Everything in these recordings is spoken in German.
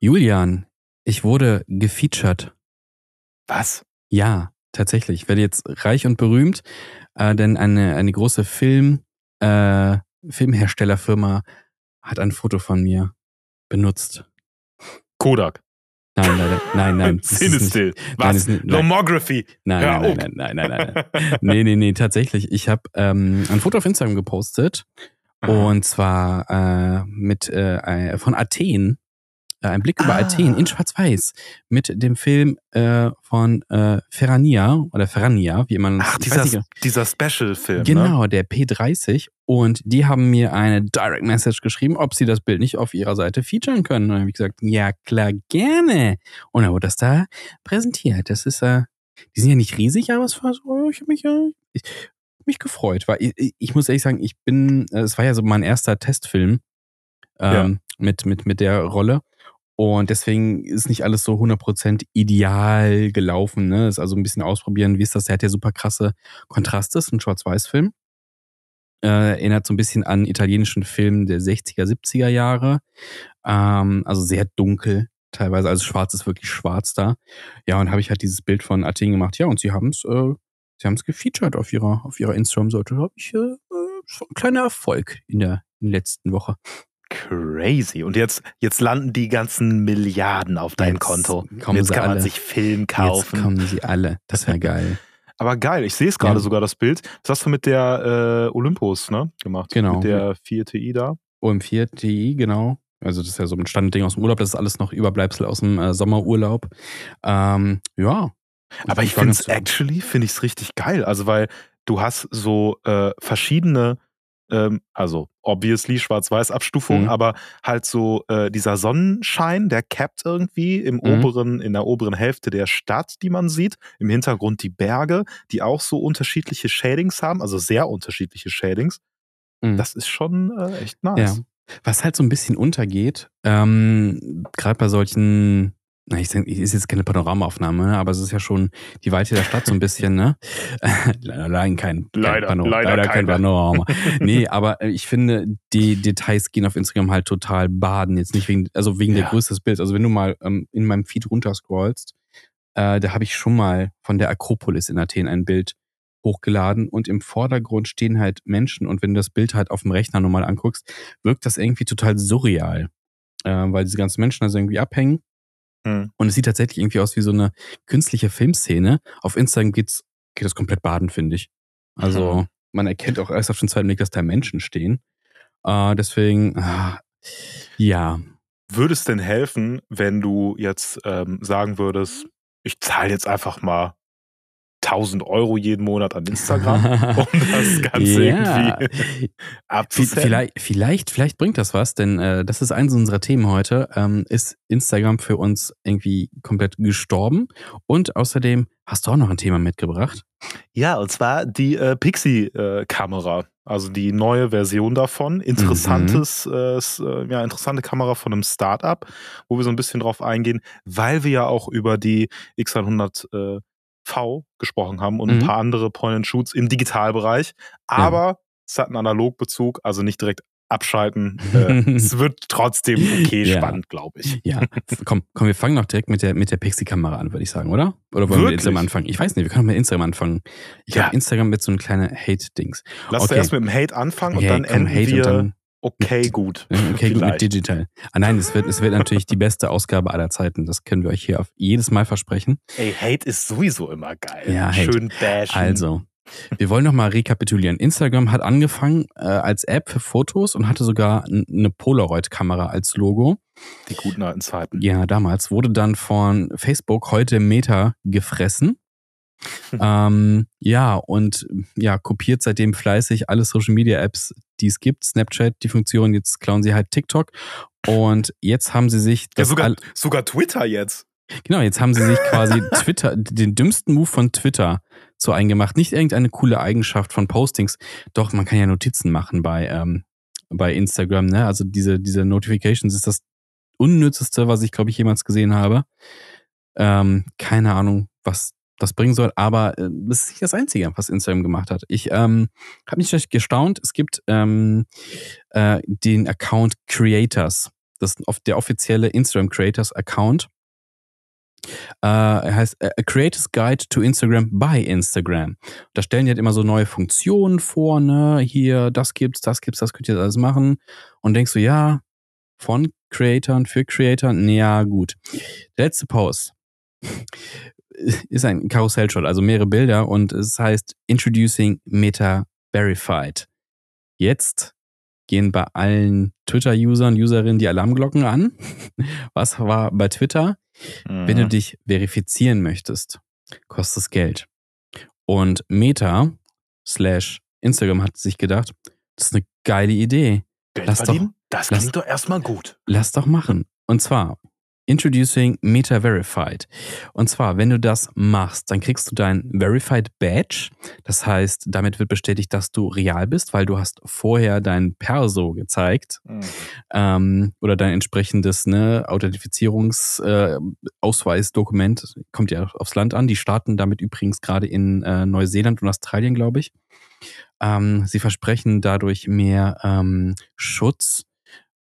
Julian, ich wurde gefeatured. Was? Ja, tatsächlich. Ich werde jetzt reich und berühmt, äh, denn eine, eine große Film, äh, Filmherstellerfirma hat ein Foto von mir benutzt. Kodak. Nein, leider, nein, nein. Cinestill. Was? Nein, Lomography. Nein, Hör nein, auf. nein, nein, nein, nein, nein. nee, nee, nee, tatsächlich. Ich habe ähm, ein Foto auf Instagram gepostet und zwar äh, mit äh, von Athen. Äh, ein Blick über Ah. Athen in Schwarz-Weiß mit dem Film äh, von äh, Ferrania oder Ferrania, wie man Ach, dieser, nicht, dieser Special-Film. Ne? Genau, der P30. Und die haben mir eine Direct Message geschrieben, ob sie das Bild nicht auf ihrer Seite featuren können. Und dann habe ich gesagt, ja klar, gerne. Und dann wurde das da präsentiert. Das ist, äh, die sind ja nicht riesig, aber es war so, ich habe mich, äh, ich, mich gefreut. Weil ich, ich- muss ehrlich sagen, ich bin, äh, es war ja so mein erster Testfilm ähm, mit, mit, mit der Rolle. Und deswegen ist nicht alles so 100% ideal gelaufen. Ne? Ist also ein bisschen ausprobieren, wie ist das? Der hat ja super krasse Kontraste, ist ein Schwarz-Weiß-Film. Äh, erinnert so ein bisschen an italienischen Film der 60er, 70er Jahre. Ähm, also sehr dunkel teilweise. Also schwarz ist wirklich schwarz da. Ja, und habe ich halt dieses Bild von Athen gemacht. Ja, und sie haben es äh, sie haben gefeatured auf ihrer, auf ihrer Instagram-Seite. Da habe ich äh, äh, so ein kleiner Erfolg in der, in der letzten Woche. Crazy. Und jetzt, jetzt landen die ganzen Milliarden auf dein Jetzt Konto. Jetzt kann man alle. sich Film Jetzt kaufen. kommen sie alle. Das wäre geil. Aber geil, ich sehe es gerade Ja. sogar, das Bild. Das hast du mit der äh, Olympus ne, gemacht. Genau. Mit der 4TI da. OM4 TI, genau. Also das ist ja so ein Standardding aus dem Urlaub. Das ist alles noch Überbleibsel aus dem äh, Sommerurlaub. Ähm, ja. Aber ich finde es actually, finde ich es richtig geil. Also, weil du hast so äh, verschiedene, ähm, also obviously Schwarz-Weiß-Abstufungen, Mhm. aber halt so äh, dieser Sonnenschein, der capped irgendwie im Mhm. oberen, in der oberen Hälfte der Stadt, die man sieht. Im Hintergrund die Berge, die auch so unterschiedliche Shadings haben, also sehr unterschiedliche Shadings. Mhm. Das ist schon äh, echt Ja. nice. Was halt so ein bisschen untergeht, ähm, gerade bei solchen, na, ich sag, ist jetzt keine Panoramaaufnahme, ne, aber es ist ja schon die Weite der Stadt so ein bisschen, ne? leider, leider kein, kein Leider, leider kein. Panorama. nee, aber äh, ich finde, die Details gehen auf Instagram halt total baden. Jetzt nicht wegen, also wegen der Ja. Größe des Bilds. Also wenn du mal ähm, in meinem Feed runterscrollst, äh, da habe ich schon mal von der Akropolis in Athen ein Bild hochgeladen und im Vordergrund stehen halt Menschen und wenn du das Bild halt auf dem Rechner normal anguckst, wirkt das irgendwie total surreal, äh, weil diese ganzen Menschen also irgendwie abhängen Hm. und es sieht tatsächlich irgendwie aus wie so eine künstliche Filmszene. Auf Instagram geht's, geht das komplett baden, finde ich. Also Mhm. man erkennt auch erst auf den zweiten Blick, dass da Menschen stehen. Äh, deswegen, ah, ja, Würde es denn helfen, wenn du jetzt ähm, sagen würdest, ich zahle jetzt einfach mal 1000 Euro jeden Monat an Instagram, um das Ganze Ja. irgendwie abzusenden? Vielleicht, vielleicht, vielleicht bringt das was, denn äh, das ist eins unserer Themen heute. Ähm, ist Instagram für uns irgendwie komplett gestorben? Und außerdem hast du auch noch ein Thema mitgebracht. Ja, und zwar die äh, Pixie-Kamera. also die neue Version davon. Interessantes, äh, s- äh, ja, interessante Kamera von einem Startup, wo wir so ein bisschen drauf eingehen, weil wir ja auch über die X100 äh, V gesprochen haben und Mhm. ein paar andere Point-and-Shoots im Digitalbereich. Aber es hat einen Analogbezug, also nicht direkt abschalten. Äh, es wird trotzdem okay Ja. spannend, glaube ich. Ja, komm, komm, wir fangen doch direkt mit der, mit der Pixie-Kamera an, würde ich sagen, oder? Oder wollen wir mit Wirklich? Instagram anfangen? Ich weiß nicht, wir können mit Instagram anfangen. Ich Ja. habe Instagram mit so einem kleinen Hate-Dings. Lass Okay. erst mit dem Hate anfangen und Okay, dann komm, enden Hate wir und dann okay gut. Okay, gut, mit. Digital. Ah nein, es wird, es wird natürlich die beste Ausgabe aller Zeiten. Das können wir euch hier auf jedes Mal versprechen. Ey, Hate ist sowieso immer geil. Ja, Hate. Schön bashen. Also, wir wollen noch mal rekapitulieren. Instagram hat angefangen äh, als App für Fotos und hatte sogar eine Polaroid-Kamera als Logo. Die guten alten Zeiten. Ja, damals wurde dann von Facebook heute Meta gefressen. ähm, ja, und ja, kopiert seitdem fleißig alle Social Media Apps, die es gibt. Snapchat, die Funktion, jetzt klauen sie halt TikTok. Und jetzt haben sie sich Ja, das sogar, all- sogar Twitter jetzt. Genau, jetzt haben sie sich quasi Twitter, den dümmsten Move von Twitter so eingemacht. Nicht irgendeine coole Eigenschaft von Postings. Doch, man kann ja Notizen machen bei, ähm, bei Instagram, ne? Also diese, diese Notifications ist das unnützeste, was ich, glaube ich, jemals gesehen habe. Ähm, keine Ahnung, was das bringen soll, aber äh, das ist nicht das Einzige, was Instagram gemacht hat. Ich ähm, habe schlecht gestaunt. Es gibt ähm, äh, den Account Creators. Das ist der offizielle Instagram Creators Account. Äh, er heißt äh, A Creators Guide to Instagram by Instagram. Da stellen die halt immer so neue Funktionen vor, ne? Hier, das gibt's, das gibt's, das könnt ihr alles machen. Und denkst du, ja, von Creatoren für Creator, ja, gut. Letzte Post ist ein Karussell-Shot, also mehrere Bilder und es heißt Introducing Meta Verified. Jetzt gehen bei allen Twitter-Usern, Userinnen die Alarmglocken an. Was war bei Twitter? Mhm. Wenn du mhm. dich verifizieren möchtest, kostet es Geld. Und Meta slash Instagram hat sich gedacht, das ist eine geile Idee. Geld lass verdienen? Doch, das klingt lass, doch erstmal gut. Lass doch machen. Und zwar, Introducing Meta Verified. Und zwar, wenn du das machst, dann kriegst du dein Verified Badge. Das heißt, damit wird bestätigt, dass du real bist, weil du hast vorher dein Perso gezeigt mhm. ähm, oder dein entsprechendes ne, Authentifizierungsausweisdokument. Äh, Kommt ja aufs Land an. Die starten damit übrigens gerade in äh, Neuseeland und Australien, glaube ich. Ähm, sie versprechen dadurch mehr ähm, Schutz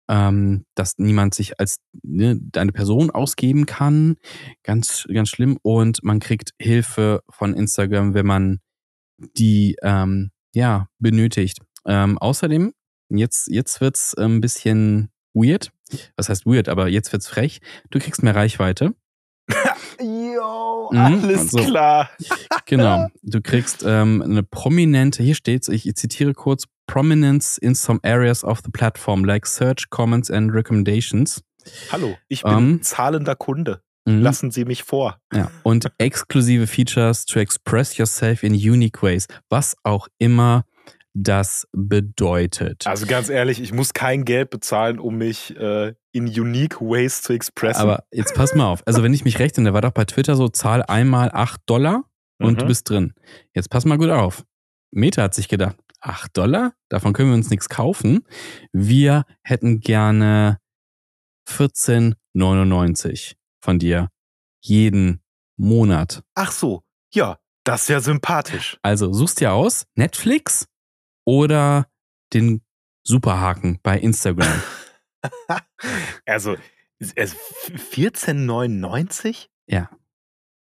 ähm, dass niemand sich als ne, eine Person ausgeben kann. Ganz, ganz schlimm. Und man kriegt Hilfe von Instagram, wenn man die ähm, ja, benötigt. Ähm, außerdem, jetzt, jetzt wird's ein bisschen weird. Was heißt weird, aber jetzt wird's frech. Du kriegst mehr Reichweite. Yo, mhm, alles also, klar. genau. Du kriegst ähm, eine prominente, hier steht's, ich, ich zitiere kurz, Prominence in some areas of the platform, like Search, Comments and Recommendations. Hallo, ich bin ähm, zahlender Kunde. Mhm. Lassen Sie mich vor. Ja, und exklusive Features to express yourself in unique ways, was auch immer das bedeutet. Also ganz ehrlich, ich muss kein Geld bezahlen, um mich äh, in unique ways zu expressen. Aber jetzt pass mal auf. Also wenn ich mich recht da war doch bei Twitter so, zahl einmal 8 Dollar und mhm. du bist drin. Jetzt pass mal gut auf. Meta hat sich gedacht, 8 Dollar, davon können wir uns nichts kaufen. Wir hätten gerne 14,99 von dir jeden Monat. Ach so, ja, das ist ja sympathisch. Also suchst dir aus, Netflix oder den Superhaken bei Instagram. also 14,99? Ja.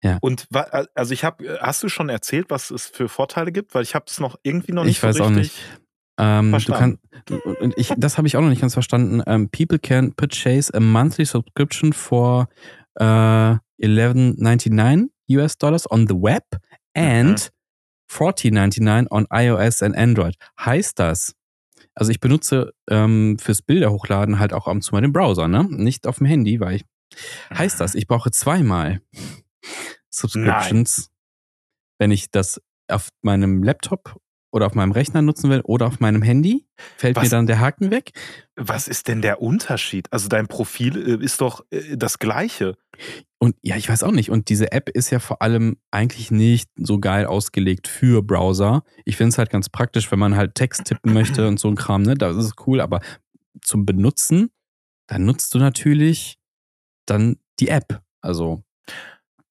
Ja. Und also ich habe, hast du schon erzählt, was es für Vorteile gibt? Weil ich habe es noch irgendwie noch nicht ich weiß so auch nicht. Ähm, du kann, ich, das habe ich auch noch nicht ganz verstanden. Um, ähm, people can purchase a monthly subscription for uh, 11.99 US Dollars on the web and mhm. 14.99 on iOS and Android. Heißt das, also ich benutze ähm, fürs Bilder hochladen halt auch ab und zu mal den Browser, ne? Nicht auf dem Handy, weil ich. Heißt das, ich brauche zweimal Subscriptions, Nein. wenn ich das auf meinem Laptop oder auf meinem Rechner nutzen will oder auf meinem Handy, fällt was, mir dann der Haken weg. Was ist denn der Unterschied? Also dein Profil äh, ist doch äh, das gleiche. Und ja, ich weiß auch nicht. Und diese App ist ja vor allem eigentlich nicht so geil ausgelegt für Browser. Ich finde es halt ganz praktisch, wenn man halt Text tippen möchte und so ein Kram, ne? Das ist cool, aber zum Benutzen, dann nutzt du natürlich dann die App. Also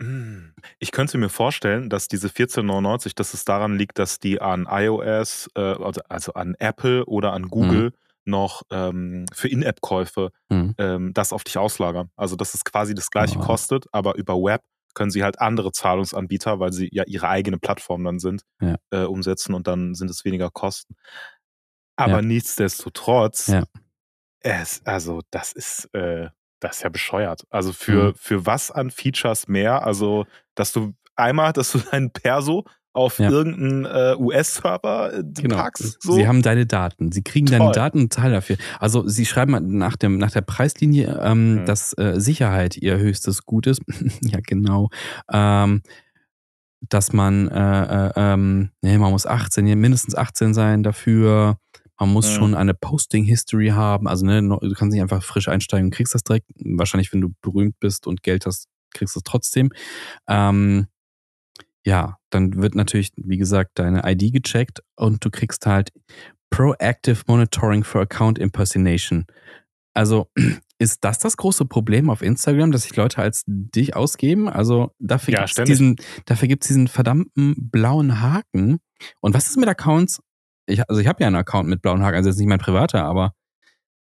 hm. Ich könnte mir vorstellen, dass diese 14,99, dass es daran liegt, dass die an iOS, äh, also, also an Apple oder an mhm. Google mhm. Noch ähm, für In-App-Käufe mhm. ähm, das auf dich auslagern. Also dass es quasi das gleiche oh. kostet, aber über Web können sie halt andere Zahlungsanbieter, weil sie ja ihre eigene Plattform dann sind, ja. äh, umsetzen und dann sind es weniger Kosten. Aber ja. nichtsdestotrotz, ja. es, also das ist, äh, das ist ja bescheuert. Also für, mhm. für was an Features mehr? Also, dass du einmal, dass du dein Perso auf ja. irgendeinen äh, US-Server äh, genau. packst. So. Sie haben deine Daten. Sie kriegen Toll. deine Daten und zahlen dafür. Also sie schreiben nach, dem, nach der Preislinie, ähm, mhm. dass äh, Sicherheit ihr höchstes Gut ist. ja, genau. Ähm, dass man, äh, äh, ähm, nee, man muss 18, mindestens 18 sein dafür. Man muss ja. schon eine Posting-History haben. Also, ne, du kannst nicht einfach frisch einsteigen und kriegst das direkt. Wahrscheinlich, wenn du berühmt bist und Geld hast, kriegst du es trotzdem. Ähm, ja, dann wird natürlich, wie gesagt, deine ID gecheckt und du kriegst halt Proactive Monitoring for Account Impersonation. Also ist das das große Problem auf Instagram, dass sich Leute als dich ausgeben? Also dafür ja, gibt es diesen, dafür gibt's diesen verdammten blauen Haken. Und was ist mit Accounts, ich, also ich habe ja einen Account mit blauen Haken, also jetzt nicht mein privater, aber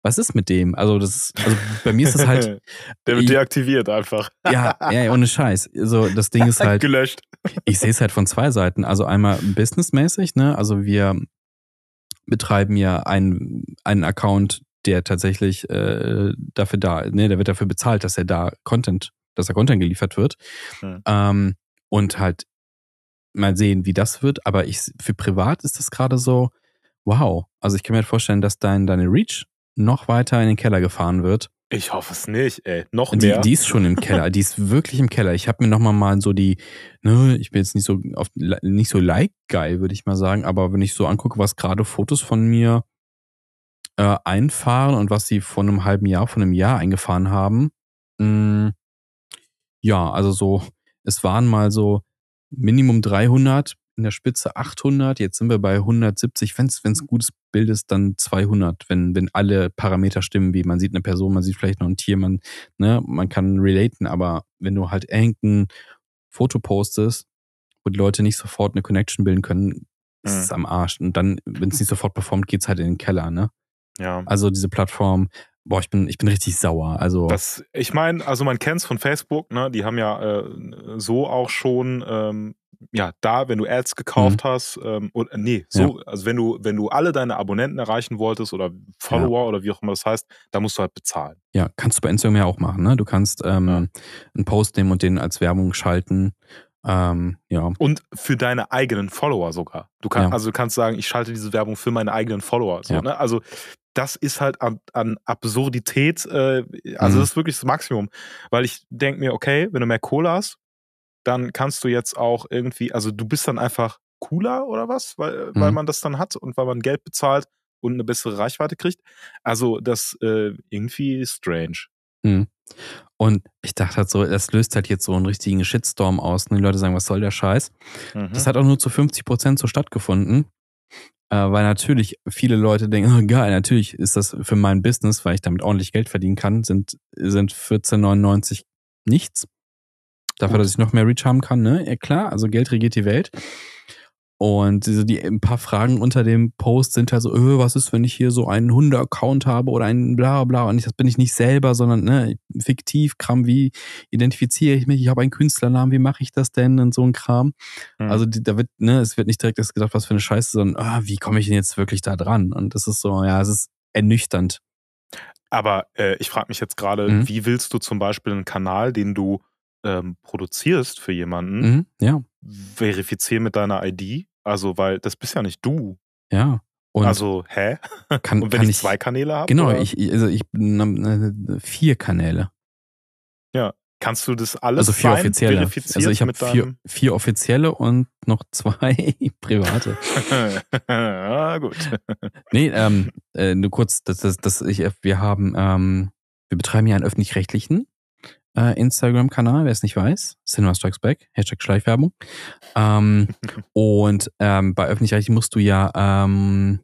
was ist mit dem? Also, das ist, also bei mir ist es halt. Der wird deaktiviert einfach. ja, ja, ohne Scheiß. So, das Ding ist halt. Gelöscht. Ich sehe es halt von zwei Seiten. Also einmal businessmäßig, ne? Also wir betreiben ja einen, einen Account, der tatsächlich äh, dafür da, ne, der wird dafür bezahlt, dass er da Content, dass da Content geliefert wird. Hm. Ähm, und halt mal sehen, wie das wird. Aber ich für privat ist das gerade so, wow. Also ich kann mir halt vorstellen, dass dein, deine Reach noch weiter in den Keller gefahren wird. Ich hoffe es nicht, ey. Noch Die, mehr. die ist schon im Keller, die ist wirklich im Keller. Ich habe mir nochmal mal so die, ne, ich bin jetzt nicht so auf, nicht so like geil, würde ich mal sagen, aber wenn ich so angucke, was gerade Fotos von mir äh, einfahren und was sie vor einem halben Jahr, vor einem Jahr eingefahren haben, mh, ja, also so, es waren mal so Minimum 300, in der Spitze 800, jetzt sind wir bei 170, wenn es ein gutes Bild ist, dann 200, wenn, wenn alle Parameter stimmen, wie man sieht eine Person, man sieht vielleicht noch ein Tier, man, ne, man kann relaten, aber wenn du halt irgendein Foto postest, wo die Leute nicht sofort eine Connection bilden können, ist Mhm. es am Arsch. Und dann, wenn es nicht sofort performt, geht's halt in den Keller, ne? ja. Also diese Plattform, boah, ich bin, ich bin richtig sauer. Also, Das, ich meine, also man kennt es von Facebook, ne? Die haben ja äh, so auch schon, ähm, ja, da, wenn du Ads gekauft hast, ähm, oder nee, so, also wenn du, wenn du alle deine Abonnenten erreichen wolltest oder Follower oder wie auch immer das heißt, da musst du halt bezahlen. ja, kannst du bei Instagram ja auch machen, ne? Du kannst ähm, Ja. einen Post nehmen und den als Werbung schalten. Ähm, ja, Und für deine eigenen Follower sogar. Du kannst, Ja. also du kannst sagen, ich schalte diese Werbung für meine eigenen Follower. So, Ja. ne? Also das ist halt an, an Absurdität, äh, also Mhm. das ist wirklich das Maximum. Weil ich denke mir, okay, wenn du mehr Kohle hast, dann kannst du jetzt auch irgendwie, also du bist dann einfach cooler oder was, weil, weil Mhm. man das dann hat und weil man Geld bezahlt und eine bessere Reichweite kriegt. Also das äh, irgendwie strange. Mhm. Und ich dachte halt so, das löst halt jetzt so einen richtigen Shitstorm aus. Und die Leute sagen, was soll der Scheiß? Mhm. Das hat auch nur zu 50 Prozent so stattgefunden. Äh, weil natürlich viele Leute denken, oh, geil, natürlich ist das für mein Business, weil ich damit ordentlich Geld verdienen kann, sind, sind 14,99 nichts. Dafür, dass ich noch mehr Reach haben kann, ne? Ja, klar, also Geld regiert die Welt. Und diese, die, ein paar Fragen unter dem Post sind halt so, öh, was ist, wenn ich hier so einen Hunde-Account habe oder einen bla bla und ich, das bin ich nicht selber, sondern ne, fiktiv, Kram, wie identifiziere ich mich, ich habe einen Künstlernamen, wie mache ich das denn und so ein Kram. Mhm. Also die, da wird, ne, es wird nicht direkt das gedacht, was für eine Scheiße, sondern ah, wie komme ich denn jetzt wirklich da dran? Und das ist so, ja, es ist ernüchternd. Aber äh, ich frage mich jetzt gerade, Mhm. wie willst du zum Beispiel einen Kanal, den du ähm, produzierst für jemanden, Mhm, ja, verifizieren mit deiner ID? Also, weil das bist ja nicht du. ja. Und also, hä? kann, Und wenn kann ich zwei Kanäle habe? Genau, oder? ich, also ich bin äh, vier Kanäle. Kannst du das alles Also vier sein, offizielle. Also ich habe vier, vier offizielle und noch zwei private. ah, gut. Nee, ähm, äh, nur kurz, dass das, das ich, wir haben, ähm, wir betreiben ja einen öffentlich-rechtlichen äh, Instagram-Kanal, wer es nicht weiß, Cinema Strikes Back, Hashtag Schleichwerbung. Ähm, und ähm, bei öffentlich-rechtlich musst du ja ähm,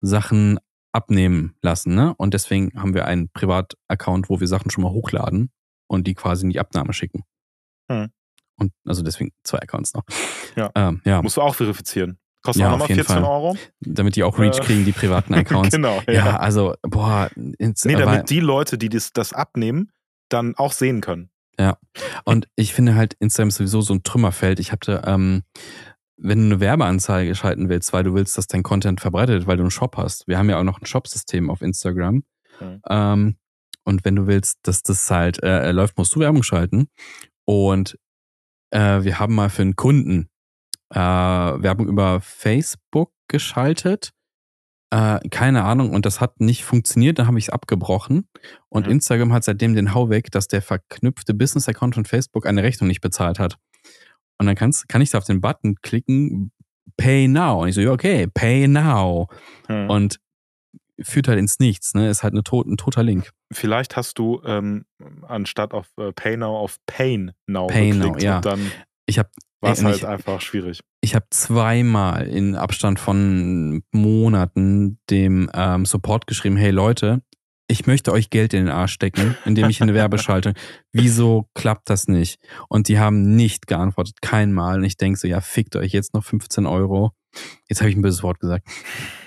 Sachen abnehmen lassen, ne? Und deswegen haben wir einen Privataccount, wo wir Sachen schon mal hochladen und die quasi in die Abnahme schicken. Hm. Und also deswegen zwei Accounts noch. Ja. Ähm, ja, Musst du auch verifizieren. Kostet Ja, auch nochmal jeden 14 Fall. Euro. damit die auch Reach Äh, kriegen, die privaten Accounts. genau, ja. Ja, also, boah, ins, Nee, weil- damit die Leute, die das, das abnehmen, dann auch sehen können. und ich finde halt, Instagram ist sowieso so ein Trümmerfeld. Ich hatte, ähm, wenn du eine Werbeanzeige schalten willst, weil du willst, dass dein Content verbreitet wird, weil du einen Shop hast. Wir haben ja auch noch ein Shop-System auf Instagram. Mhm. Ähm, und wenn du willst, dass das halt äh, läuft, musst du Werbung schalten. Und äh, wir haben mal für einen Kunden äh, Werbung über Facebook geschaltet. Äh, keine Ahnung, und das hat nicht funktioniert, dann habe ich es abgebrochen. Und Mhm. Instagram hat seitdem den Hau weg, dass der verknüpfte Business-Account von Facebook eine Rechnung nicht bezahlt hat. Und dann kannst, kann ich da auf den Button klicken, Pay Now. Und ich so, ja, okay, Pay Now. Hm. Und führt halt ins Nichts, ne? Ist halt eine tot, ein toter Link. Vielleicht hast du ähm, anstatt auf äh, Pay Now auf Pain Now Pay Now, geklickt ja. und dann Ich habe war es halt einfach schwierig. Ich habe zweimal in Abstand von Monaten dem ähm, Support geschrieben, hey Leute, ich möchte euch Geld in den Arsch stecken, indem ich eine Werbeschalte. Wieso klappt das nicht? Und die haben nicht geantwortet, kein Mal. Und ich denke so, ja, fickt euch jetzt noch 15 Euro. Jetzt habe ich ein böses Wort gesagt.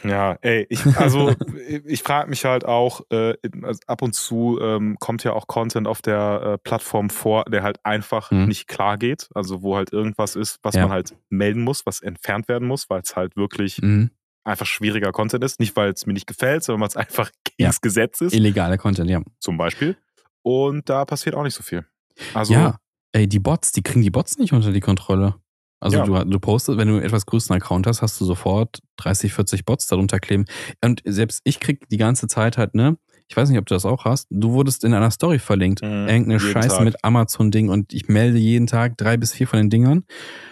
Ja, ey, ich, also ich frage mich halt auch, äh, also ab und zu ähm, kommt ja auch Content auf der äh, Plattform vor, der halt einfach Mhm. nicht klar geht. Also wo halt irgendwas ist, was Ja. man halt melden muss, was entfernt werden muss, weil es halt wirklich Mhm. einfach schwieriger Content ist. Nicht, weil es mir nicht gefällt, sondern weil es einfach Ja. gegens Gesetz ist, Illegaler Content, ja. zum Beispiel. Und da passiert auch nicht so viel. Also, ja, ey, die Bots, die kriegen die Bots nicht unter die Kontrolle. Also Ja. du, du postest, wenn du einen etwas größeren Account hast, hast du sofort 30, 40 Bots darunter kleben. Und selbst ich krieg die ganze Zeit halt, ne, ich weiß nicht, ob du das auch hast, du wurdest in einer Story verlinkt. Mhm, Irgendeine Scheiße Tag. mit Amazon-Ding und ich melde jeden Tag drei bis vier von den Dingern.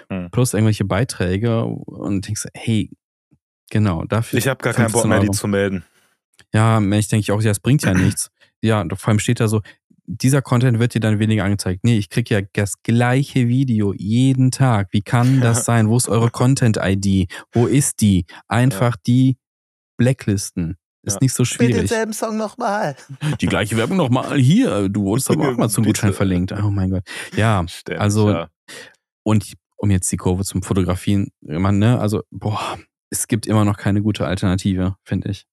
Mhm. Plus irgendwelche Beiträge und denkst, hey, genau, dafür. ich habe gar keinen Bock 15 mehr, die Euro. zu melden. Ja, ich denke auch, ja, es bringt ja nichts. Ja, vor allem steht da so, dieser Content wird dir dann weniger angezeigt. Nee, ich krieg ja das gleiche Video jeden Tag. Wie kann das sein? Wo ist eure Content-ID? Wo ist die? Einfach die Blacklisten. Ist Ja. nicht so schwierig. Song nochmal. Die gleiche Werbung nochmal hier. Du wurdest aber auch mal zum Gutschein verlinkt. Oh mein Gott. Ja, Also- ja. und um jetzt die Kurve zum Fotografieren, man, ne, also, boah, es gibt immer noch keine gute Alternative, finde ich.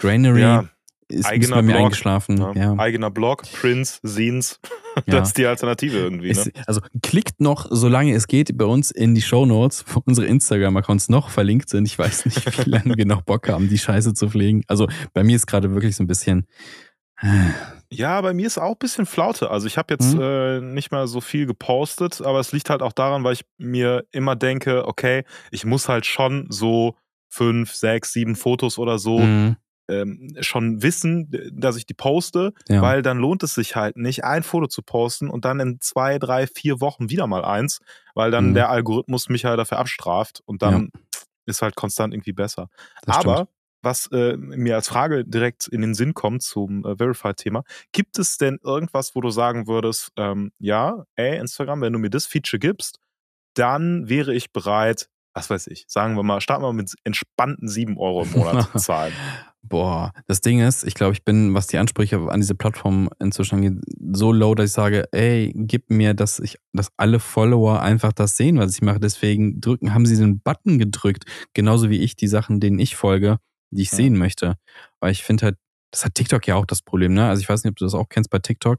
Grainery ja, ist eigener bei mir Blog, eingeschlafen. ne? Ja. eigener Blog, Prints, Scenes. Ja. Das ist die Alternative irgendwie. Ne? Es, also klickt noch, solange es geht, bei uns in die Shownotes, wo unsere Instagram-Accounts noch verlinkt sind. Ich weiß nicht, wie lange wir noch Bock haben, die Scheiße zu pflegen. Also bei mir ist gerade wirklich so ein bisschen. äh, Ja, bei mir ist auch ein bisschen Flaute. Also ich habe jetzt Mhm. äh, nicht mehr so viel gepostet, aber es liegt halt auch daran, weil ich mir immer denke, okay, ich muss halt schon so fünf, sechs, sieben Fotos oder so mh, ähm, schon wissen, dass ich die poste, ja. weil dann lohnt es sich halt nicht, ein Foto zu posten und dann in zwei, drei, vier Wochen wieder mal eins, weil dann Mhm. der Algorithmus mich halt dafür abstraft und dann ist halt konstant irgendwie besser. das Aber stimmt. was äh, mir als Frage direkt in den Sinn kommt zum äh, Verified-Thema, gibt es denn irgendwas, wo du sagen würdest, ähm, ja, ey, Instagram, wenn du mir das Feature gibst, dann wäre ich bereit, was weiß ich, sagen wir mal, starten wir mit entspannten 7 Euro im Monat zu zahlen. Boah, das Ding ist, ich glaube, ich bin, was die Ansprüche an diese Plattform inzwischen angeht, so low, dass ich sage, ey, gib mir, dass ich, dass alle Follower einfach das sehen, was ich mache. Deswegen drücken, haben sie den Button gedrückt, genauso wie ich die Sachen, denen ich folge, die ich Ja. sehen möchte. Weil ich finde halt, das hat TikTok ja auch das Problem, ne? Also ich weiß nicht, ob du das auch kennst bei TikTok.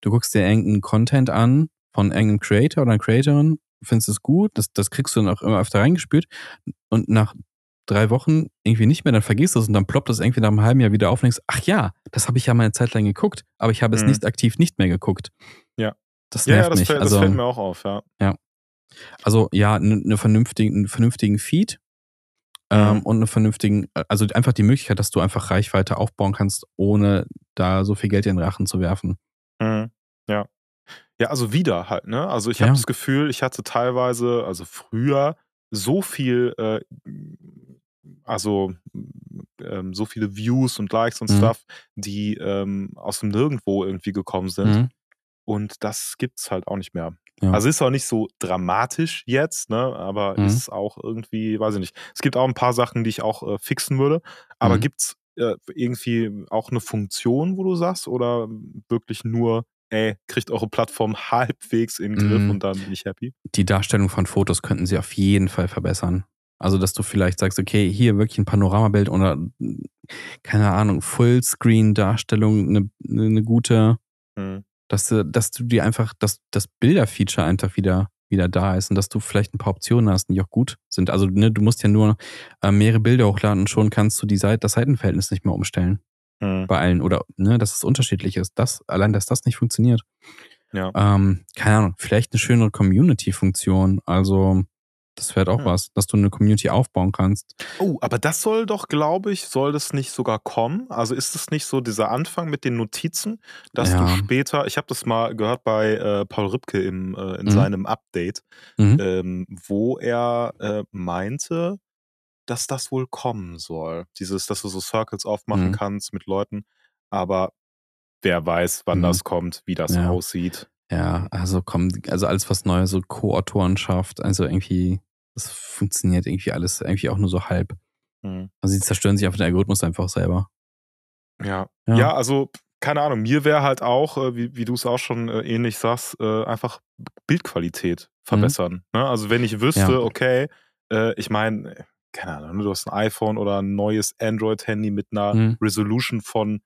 Du guckst dir irgendeinen Content an von irgendeinem Creator oder einer Creatorin, findest es gut, das, das kriegst du dann auch immer öfter reingespült und nach drei Wochen irgendwie nicht mehr, dann vergisst du es und dann ploppt es irgendwie nach einem halben Jahr wieder auf und denkst, ach ja, das habe ich ja mal eine Zeit lang geguckt, aber ich habe es Mhm. nicht aktiv nicht mehr geguckt. Ja. Das Ja, nervt ja, das, mich. fällt, also, das fällt mir auch auf, ja. also ja, eine ne vernünftigen, einen vernünftigen Feed ähm, Mhm. und einen vernünftigen, also einfach die Möglichkeit, dass du einfach Reichweite aufbauen kannst, ohne da so viel Geld in den Rachen zu werfen. Mhm. Ja. Ja, also wieder halt, ne? Also ich Ja. habe das Gefühl, ich hatte teilweise, also früher, so viel, äh, also ähm, so viele Views und Likes und Mhm. Stuff, die ähm, aus dem Nirgendwo irgendwie gekommen sind. Mhm. Und das gibt's halt auch nicht mehr. Ja. Also ist auch nicht so dramatisch jetzt, ne? Aber Mhm. ist auch irgendwie, weiß ich nicht. Es gibt auch ein paar Sachen, die ich auch äh, fixen würde. Aber Mhm. gibt's äh, irgendwie auch eine Funktion, wo du sagst, oder wirklich nur, ey, kriegt eure Plattform halbwegs in den Griff Mhm. und dann bin ich happy? die Darstellung von Fotos könnten sie auf jeden Fall verbessern. Also, dass du vielleicht sagst, okay, hier wirklich ein Panoramabild oder keine Ahnung, Fullscreen-Darstellung, eine, eine gute, Mhm. dass du, dass du dir einfach, dass das Bilder-Feature einfach wieder, wieder da ist und dass du vielleicht ein paar Optionen hast, die auch gut sind. Also, ne, du musst ja nur äh, mehrere Bilder hochladen und schon kannst du die Seite, das Seitenverhältnis nicht mehr umstellen. Mhm. Bei allen. Oder, ne, dass es unterschiedlich ist. Das, allein, dass das nicht funktioniert. Ja. Ähm, keine Ahnung, vielleicht eine schönere Community-Funktion. Also, das wäre auch Hm. was, dass du eine Community aufbauen kannst. Oh, aber das soll doch, glaube ich, soll das nicht sogar kommen? Also ist es nicht so dieser Anfang mit den Notizen, dass du Ja. später, ich habe das mal gehört bei äh, Paul Ripke im, äh, in Mhm. seinem Update, Mhm. ähm, wo er äh, meinte, dass das wohl kommen soll. Dieses, dass du so Circles aufmachen Mhm. kannst mit Leuten, aber wer weiß, wann Mhm. das kommt, wie das Ja. aussieht. Ja, also komm, also alles was Neues, so Co-Autorenschaft, also irgendwie, das funktioniert irgendwie alles irgendwie auch nur so halb. Mhm. Also sie zerstören sich einfach den Algorithmus einfach selber. Ja. Ja. ja, also keine Ahnung, mir wäre halt auch, äh, wie, wie du es auch schon äh, ähnlich sagst, äh, einfach Bildqualität verbessern. Ne? Also wenn ich wüsste, Ja. okay, ich meine, keine Ahnung, du hast ein iPhone oder ein neues Android-Handy mit einer Mhm. Resolution von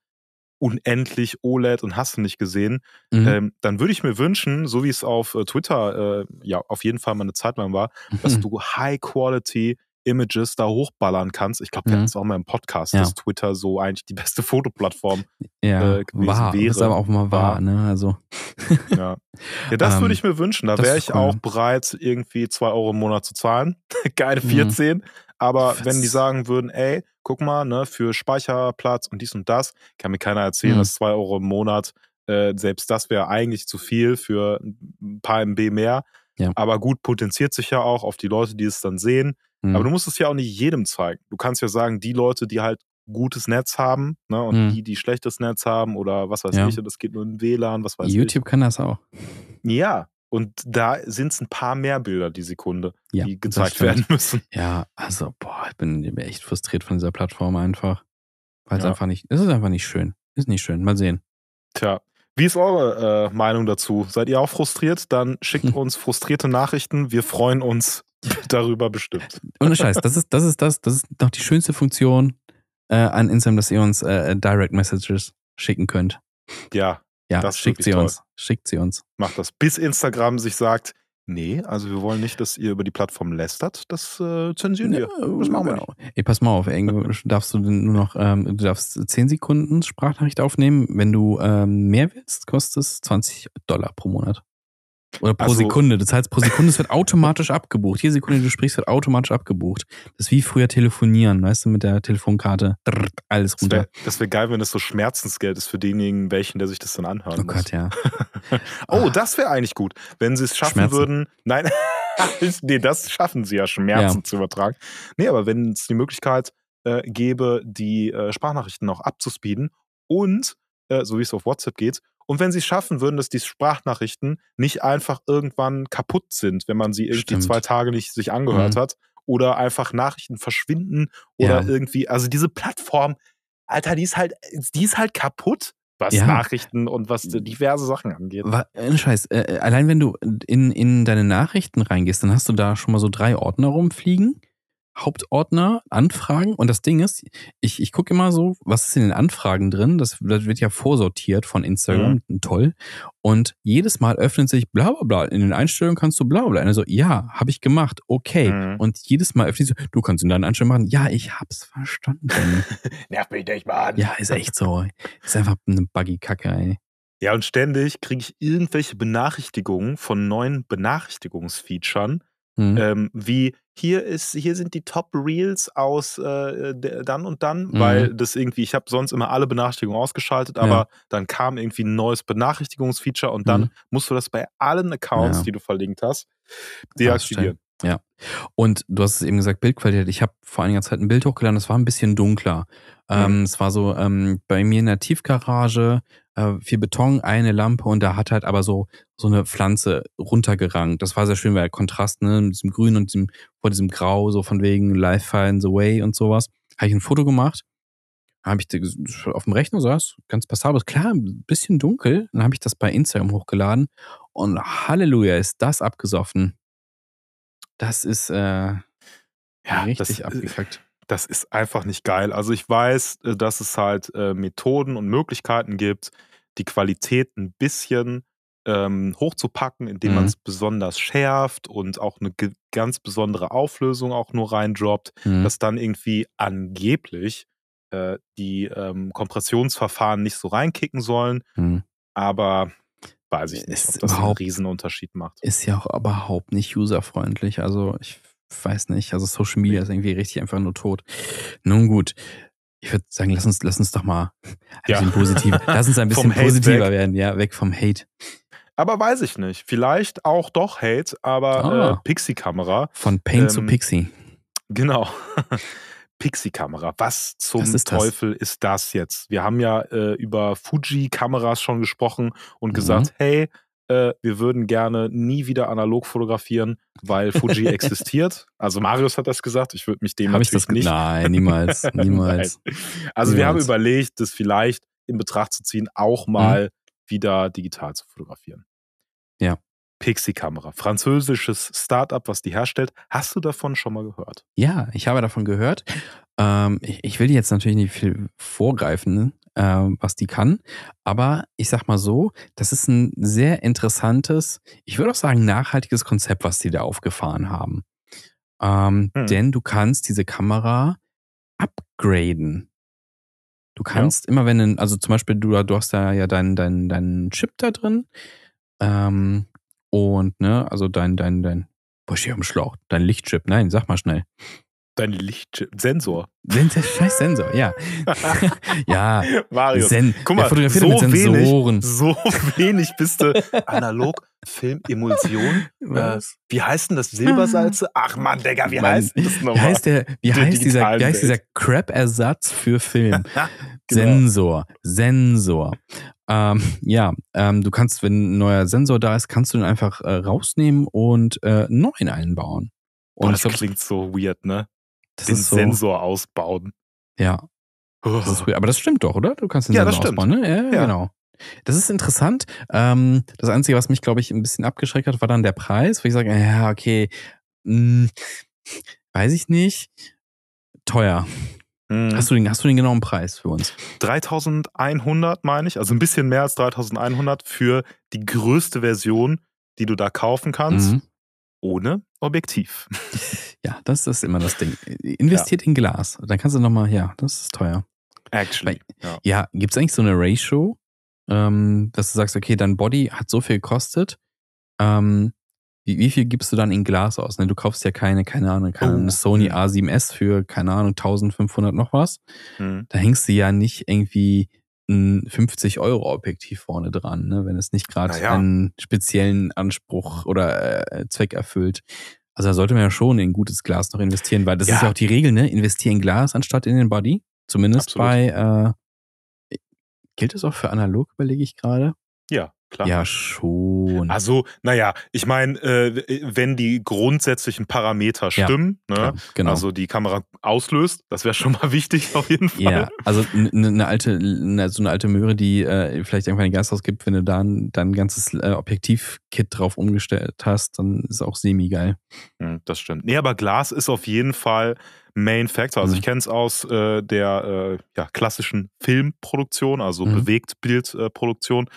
unendlich OLED und hast du nicht gesehen, Mhm. ähm, dann würde ich mir wünschen, so wie es auf äh, Twitter äh, ja auf jeden Fall mal eine Zeit lang war, dass Mhm. du High-Quality Images da hochballern kannst. Ich glaube, wir Mhm. hatten es auch mal im Podcast, Ja. dass Twitter so eigentlich die beste Fotoplattform ja, äh, gewesen war, wäre. ist aber auch mal wahr, War. ne? Also, Ja, ja das Ähm, würde ich mir wünschen. Da das wäre ich cool. auch bereit, irgendwie 2 Euro im Monat zu zahlen. Keine Mhm. 14. Aber wenn die Was? sagen würden, ey, guck mal, ne, für Speicherplatz und dies und das, kann mir keiner erzählen, Mhm. dass 2 Euro im Monat, äh, selbst das wäre eigentlich zu viel für ein paar MB mehr. Ja. Aber gut, potenziert sich ja auch auf die Leute, die es dann sehen. Mhm. Aber du musst es ja auch nicht jedem zeigen. Du kannst ja sagen, die Leute, die halt gutes Netz haben, ne, und Mhm. die, die schlechtes Netz haben oder was weiß Ja. ich, und es geht nur in WLAN, was weiß ich. YouTube kann das auch. Ja, und da sind es ein paar mehr Bilder die Sekunde, Ja, die gezeigt werden müssen. Ja, also, boah, ich bin echt frustriert von dieser Plattform einfach. Weil es Ja. einfach nicht, es ist einfach nicht schön. Ist nicht schön. Mal sehen. Tja, wie ist eure äh, Meinung dazu? Seid ihr auch frustriert? Dann schickt uns frustrierte Nachrichten. Wir freuen uns darüber bestimmt. Ohne Scheiß, das ist, das ist das, das ist noch die schönste Funktion äh, an Instagram, dass ihr uns äh, Direct Messages schicken könnt. Ja, Ja, Das schickt sie toll. uns. Schickt sie uns. macht das. Bis Instagram sich sagt, nee, also wir wollen nicht, dass ihr über die Plattform lästert. Das äh, zensieren wir. Das machen wir nicht. Genau. Ey, pass mal auf, irgendwo darfst du denn nur noch, ähm, du darfst 10 Sekunden Sprachnachricht aufnehmen. Wenn du ähm, mehr willst, kostet es 20 Dollar pro Monat. Oder pro Also- Sekunde. Das heißt, pro Sekunde, es wird automatisch abgebucht. Jede Sekunde, die du sprichst, wird automatisch abgebucht. Das ist wie früher telefonieren, weißt du, mit der Telefonkarte. Drrrt, alles Das runter. wäre wär geil, wenn es so Schmerzensgeld ist für denjenigen, welchen, der sich das dann anhören Oh muss. Gott, ja. Oh, Ah. das wäre eigentlich gut. Wenn sie es schaffen Schmerzen. würden. Nein, nee, das schaffen sie ja, Schmerzen Ja. zu übertragen. Nee, aber wenn es die Möglichkeit äh, gäbe, die äh, Sprachnachrichten noch abzuspeeden und, äh, so wie es auf WhatsApp geht, und wenn sie es schaffen würden, dass die Sprachnachrichten nicht einfach irgendwann kaputt sind, wenn man sie irgendwie Stimmt. zwei Tage nicht sich angehört Mhm. hat, oder einfach Nachrichten verschwinden oder Ja. irgendwie, also diese Plattform, Alter, die ist halt, die ist halt kaputt, was Ja. Nachrichten und was diverse Sachen angeht. Wa- äh, Scheiß, äh, allein wenn du in, in deine Nachrichten reingehst, dann hast du da schon mal so drei Ordner rumfliegen. Hauptordner, Anfragen. Und das Ding ist, ich, ich gucke immer so, was ist in den Anfragen drin? Das, das wird ja vorsortiert von Instagram. Toll. Und jedes Mal öffnet sich bla bla bla. In den Einstellungen kannst du bla bla. Also, ja, habe ich gemacht. Okay. Mhm. Und jedes Mal öffnet sich, so, du kannst in deinen Einstellungen machen. Ja, ich hab's verstanden. Nerv mich nicht mal an. ja, ist echt so. Ist einfach eine Buggy-Kacke, ey. Ja, und ständig kriege ich irgendwelche Benachrichtigungen von neuen Benachrichtigungsfeatures, Hm. ähm, wie hier ist, hier sind die Top Reels aus äh, der- dann und dann, Mhm. weil das irgendwie, ich habe sonst immer alle Benachrichtigungen ausgeschaltet, aber Ja. dann kam irgendwie ein neues Benachrichtigungsfeature und dann Mhm. musst du das bei allen Accounts, Ja. die du verlinkt hast, deaktivieren. Und du hast es eben gesagt, Bildqualität. Ich habe vor einiger Zeit ein Bild hochgeladen, das war ein bisschen dunkler. Ähm, es war so ähm, bei mir in der Tiefgarage, äh, viel Beton, eine Lampe und da hat halt aber so so eine Pflanze runtergerankt. Das war sehr schön, weil Kontrast, ne, mit diesem Grün und diesem, vor diesem Grau, so von wegen Life finds a way und sowas. Habe ich ein Foto gemacht. Habe ich auf dem Rechner saß, ganz passabel, klar, ein bisschen dunkel. Dann habe ich das bei Instagram hochgeladen und Halleluja, ist das abgesoffen. Das ist äh, Ja, richtig das, äh, abgekackt. das ist einfach nicht geil. Also ich weiß, äh, dass es halt äh, Methoden und Möglichkeiten gibt, die Qualität ein bisschen ähm, hochzupacken, indem Mhm. man es besonders schärft und auch eine ganz besondere Auflösung auch nur reindroppt, Mhm. dass dann irgendwie angeblich äh, die ähm, Kompressionsverfahren nicht so reinkicken sollen. Mhm. Aber weiß ich nicht, Ist ob das einen Riesenunterschied macht. Ist ja auch überhaupt nicht userfreundlich. Also ich weiß nicht. Also Social Media ist irgendwie richtig einfach nur tot. Nun gut. Ich würde sagen, lass uns, lass uns doch mal ein Ja. bisschen positiver. Lass uns ein bisschen positiver weg. werden, ja, weg vom Hate. Aber weiß ich nicht. Vielleicht auch doch Hate, aber Ah. äh, Pixie-Kamera. Von Pain zu Ähm, Pixie. Genau. Pixie-Kamera. Was zum ist das? Teufel ist das jetzt? Wir haben ja äh, über Fuji-Kameras schon gesprochen und Mhm. gesagt, hey, äh, wir würden gerne nie wieder analog fotografieren, weil Fuji existiert. Also Marius hat das gesagt. Ich würde mich dem Habe ich das nicht. Nein, niemals. Niemals. Nein. Also wir haben Niemals. überlegt, das vielleicht in Betracht zu ziehen, auch Mhm. mal wieder digital zu fotografieren. Ja. Pixie-Kamera. Französisches Startup, was die herstellt. Hast du davon schon mal gehört? Ja, ich habe davon gehört. Ähm, ich, ich will jetzt natürlich nicht viel vorgreifen, äh, was die kann. Aber ich sag mal so, das ist ein sehr interessantes, ich würde auch sagen, nachhaltiges Konzept, was die da aufgefahren haben. Ähm, Hm. Denn du kannst diese Kamera upgraden. Du kannst immer, wenn, ein- also zum Beispiel, du, du hast da ja deinen dein, dein Chip da drin. Ähm, und, ne, also dein, dein, dein, boah, ich stehe am Schlauch, dein Lichtchip. Nein, sag mal schnell. Dein Lichtsensor. Sensor, scheiß Sensor, ja. ja, Marius, Sen guck mal, fotografiert so mit Sensoren. wenig, so wenig bist du analog, Film, Emulsion. Äh, Was? wie heißt denn das? Silbersalze? Ach man, Digga, wie Mann, heißt das Wie nochmal? heißt der, wie Der heißt dieser, digitalen wie heißt dieser Welt. Crap-Ersatz für Film? Genau. Sensor, Sensor. Ähm, ja, ähm, du kannst, wenn ein neuer Sensor da ist, kannst du ihn einfach äh, rausnehmen und äh, einen neuen einbauen. Boah, Und das ich glaub, klingt so weird, ne? Das Den so, Sensor ausbauen. ja, das ist. Aber das stimmt doch, oder? Du kannst den Ja, das Sensor stimmt. ausbauen, ne? Ja, Ja. genau. Das ist interessant. Ähm, das Einzige, was mich, glaube ich, ein bisschen abgeschreckt hat, war dann der Preis, wo ich sage, ja, okay, mh, weiß ich nicht. Teuer. Hm. Hast du den, hast du den genauen Preis für uns? 3100 meine ich, also ein bisschen mehr als 3100 für die größte Version, die du da kaufen kannst, Mhm. ohne Objektiv. Ja, das ist immer das Ding. Investiert in Glas. Dann kannst du nochmal, ja, das ist teuer. Actually. Ja. Ja, gibt es eigentlich so eine Ratio, ähm, dass du sagst, okay, dein Body hat so viel gekostet. Ähm, wie, wie viel gibst du dann in Glas aus? Ne? Du kaufst ja keine, keine Ahnung, keine Oh, Sony hm. A7S für, keine Ahnung, 1500 noch was. Hm. Da hängst du ja nicht irgendwie ein 50 Euro Objektiv vorne dran, ne? wenn es nicht gerade Naja. einen speziellen Anspruch oder äh, Zweck erfüllt. Also da sollte man ja schon in gutes Glas noch investieren, weil das Ja. ist ja auch die Regel, ne? Investier in Glas anstatt in den Body. Zumindest Absolut. bei, äh, gilt das auch für analog, überlege ich gerade? Ja, klar. Ja, schon. Also, naja, ich meine, äh, wenn die grundsätzlichen Parameter Ja, stimmen, ne? Klar, genau. also die Kamera auslöst, das wäre schon mal wichtig auf jeden Fall. ja, also eine ne alte, ne, so eine alte Möhre, die äh, vielleicht irgendwann ein Gas ausgibt, wenn du da ein, dein ganzes äh, Objektiv-Kit drauf umgestellt hast, dann ist auch semi-geil. Hm, Das stimmt. Nee, aber Glas ist auf jeden Fall Main Factor. Also Mhm. ich kenne es aus äh, der äh, ja, klassischen Filmproduktion, also Mhm. Bewegtbildproduktion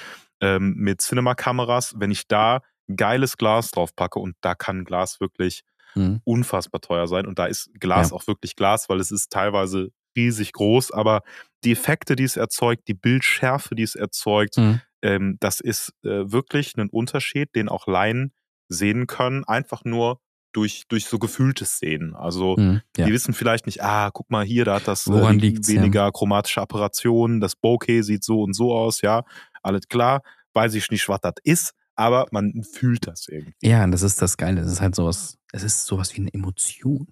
ähm, mit Cinema-Kameras. Wenn ich da geiles Glas drauf packe und da kann Glas wirklich Mhm. unfassbar teuer sein und da ist Glas Ja. auch wirklich Glas, weil es ist teilweise riesig groß, aber die Effekte, die es erzeugt, die Bildschärfe, die es erzeugt, Mhm. ähm, das ist äh, wirklich ein Unterschied, den auch Laien sehen können, einfach nur durch, durch so gefühltes Sehen. Also Mhm. Ja. die wissen vielleicht nicht, ah, guck mal hier, da hat das Woran äh, liegt's, ja? weniger chromatische Apparationen, das Bokeh sieht so und so aus, ja, alles klar, weiß ich nicht, was das ist, aber man fühlt das irgendwie. ja, und das ist das Geile. Es ist halt sowas, es ist sowas wie eine Emotion.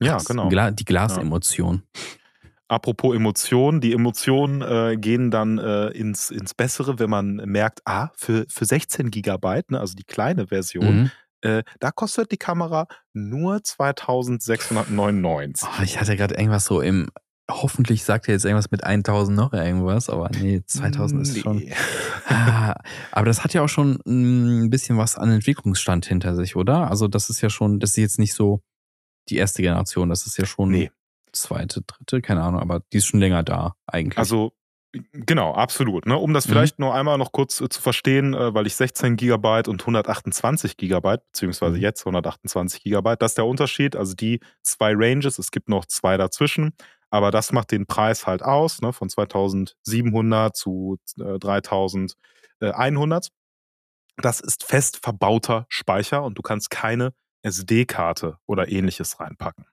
Ja, Krass. genau. Gla die Glasemotion. Apropos Emotionen, die Emotionen äh, gehen dann äh, ins, ins Bessere, wenn man merkt, ah, für, für 16 Gigabyte, ne, also die kleine Version, Mhm. Äh, da kostet die Kamera nur 2699. Oh, ich hatte gerade irgendwas so im, hoffentlich sagt er jetzt irgendwas mit 1000 noch irgendwas, aber nee, 2000 ist schon. Nee. Ah, aber das hat ja auch schon ein bisschen was an Entwicklungsstand hinter sich, oder? Also das ist ja schon, das ist jetzt nicht so die erste Generation, das ist ja schon Nee. zweite, dritte, keine Ahnung, aber die ist schon länger da eigentlich. Also genau, absolut. Ne? Um das Mhm. vielleicht nur einmal noch kurz äh, zu verstehen, äh, weil ich 16 Gigabyte und 128 Gigabyte, beziehungsweise Mhm. jetzt 128 Gigabyte, das ist der Unterschied. Also die zwei Ranges, es gibt noch zwei dazwischen, aber das macht den Preis halt aus, ne? von 2700 zu äh, 3100. Das ist fest verbauter Speicher und du kannst keine SD-Karte oder ähnliches reinpacken.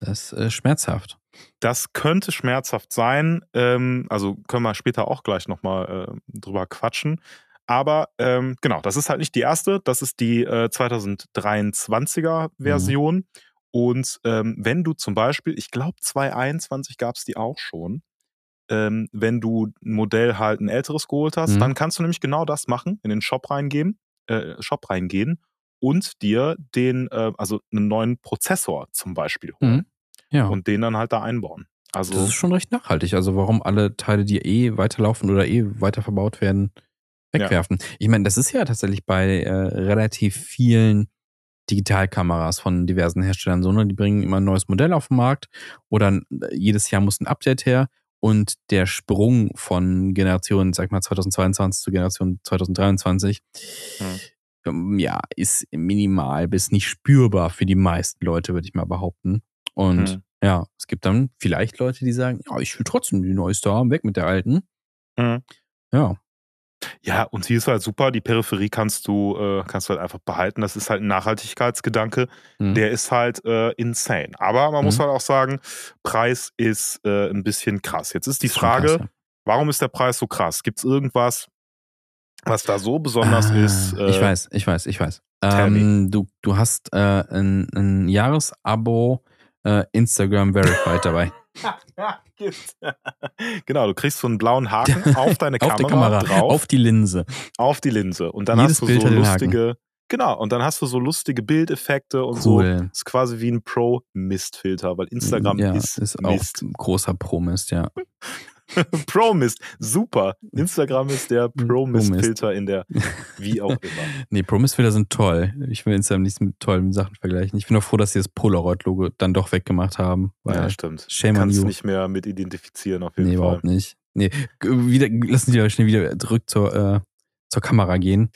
Das ist schmerzhaft. Das könnte schmerzhaft sein. Ähm, also können wir später auch gleich nochmal äh, drüber quatschen. Aber ähm, genau, das ist halt nicht die erste. Das ist die äh, 2023er Version. Und ähm, wenn du zum Beispiel, ich glaube 2021 gab es die auch schon, ähm, wenn du ein Modell halt ein älteres geholt hast, Mhm. dann kannst du nämlich genau das machen, in den Shop reingehen, äh, Shop reingehen und dir den, äh, also einen neuen Prozessor zum Beispiel holen Mhm. Ja. und den dann halt da einbauen. Also das ist schon recht nachhaltig. Also warum alle Teile, die eh weiterlaufen oder eh weiter verbaut werden, wegwerfen. Ich meine, das ist ja tatsächlich bei äh, relativ vielen Digitalkameras von diversen Herstellern so, ne? Die bringen immer ein neues Modell auf den Markt oder äh, jedes Jahr muss ein Update her und der Sprung von Generation, sag mal 2022 zu Generation 2023, hm. Ja, ist minimal bis nicht spürbar für die meisten Leute, würde ich mal behaupten. Und hm. ja, es gibt dann vielleicht Leute, die sagen, ja, ich will trotzdem die neueste haben, weg mit der alten. Hm. Ja, ja, und sie ist halt super. Die Peripherie kannst du, äh, kannst du halt einfach behalten. Das ist halt ein Nachhaltigkeitsgedanke. Mhm. Der ist halt äh, insane. Aber man mhm. muss halt auch sagen, Preis ist äh, ein bisschen krass. Jetzt ist die Frage, krass, ja. warum ist der Preis so krass? Gibt es irgendwas, was da so besonders ah, ist? ich weiß, ich weiß, ich weiß. Ähm, du, du hast äh, ein, ein Jahresabo äh, Instagram Verified dabei. genau, du kriegst so einen blauen Haken auf deine Kamera, auf Kamera drauf. Auf die Linse. Auf die Linse. Und dann Jedes hast du Bild so lustige. Genau, und dann hast du so lustige Bildeffekte und cool. so. Ist quasi wie ein Pro-Mist-Filter, weil Instagram ja, ist, ist Mist. auch großer Pro-Mist, ja. Promist, super. Instagram ist der Promist-Filter in der, wie auch immer. nee, Promist-Filter sind toll. Ich will Instagram nicht mit tollen Sachen vergleichen. Ich bin auch froh, dass sie das Polaroid-Logo dann doch weggemacht haben. ja, stimmt. Shame du kannst nicht mehr mit identifizieren, auf jeden nee, Fall. Nee, überhaupt nicht. Nee, wieder, lassen Sie schnell wieder zurück zur, äh, zur Kamera gehen.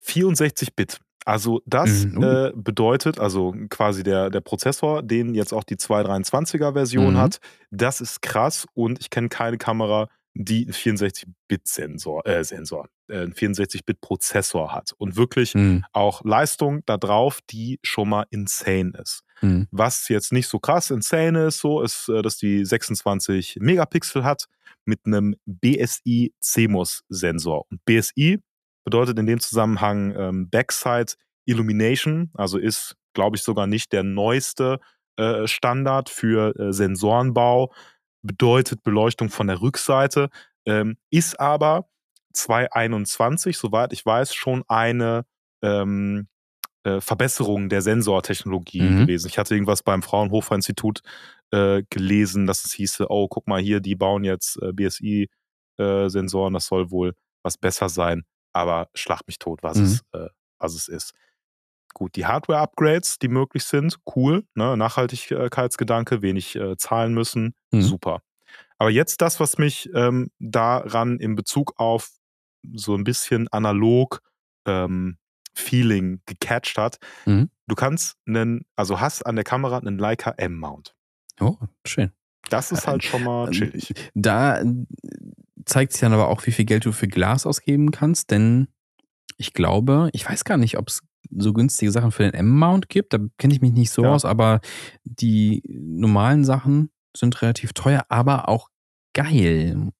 64 Bit. Also das mhm. äh, bedeutet, also quasi der, der Prozessor, den jetzt auch die 223er Version mhm. hat, das ist krass und ich kenne keine Kamera, die einen 64-Bit-Sensor, äh, Sensor, äh, 64-Bit-Prozessor hat und wirklich mhm. auch Leistung da drauf, die schon mal insane ist. Mhm. Was jetzt nicht so krass insane ist, so ist, äh, dass die 26 Megapixel hat mit einem BSI CMOS-Sensor. Und BSI bedeutet in dem Zusammenhang ähm, Backside Illumination, also ist, glaube ich, sogar nicht der neueste äh, Standard für äh, Sensorenbau, bedeutet Beleuchtung von der Rückseite, ähm, ist aber 2021, soweit ich weiß, schon eine ähm, äh, Verbesserung der Sensortechnologie mhm. gewesen. Ich hatte irgendwas beim Fraunhofer Institut äh, gelesen, dass es hieße, oh, guck mal hier, die bauen jetzt äh, BSI-Sensoren, das soll wohl was besser sein aber schlag mich tot, was, mhm. es, äh, was es ist. Gut, die Hardware-Upgrades, die möglich sind, cool. Ne? Nachhaltigkeitsgedanke, wenig äh, zahlen müssen, mhm. super. Aber jetzt das, was mich ähm, daran in Bezug auf so ein bisschen analog ähm, Feeling gecatcht hat. Mhm. Du kannst einen, also hast an der Kamera einen Leica M-Mount. Oh, schön. Das ist halt schon mal chillig. Da zeigt sich dann aber auch, wie viel Geld du für Glas ausgeben kannst, denn ich glaube, ich weiß gar nicht, ob es so günstige Sachen für den M-Mount gibt. Da kenne ich mich nicht so ja. aus, aber die normalen Sachen sind relativ teuer, aber auch geil.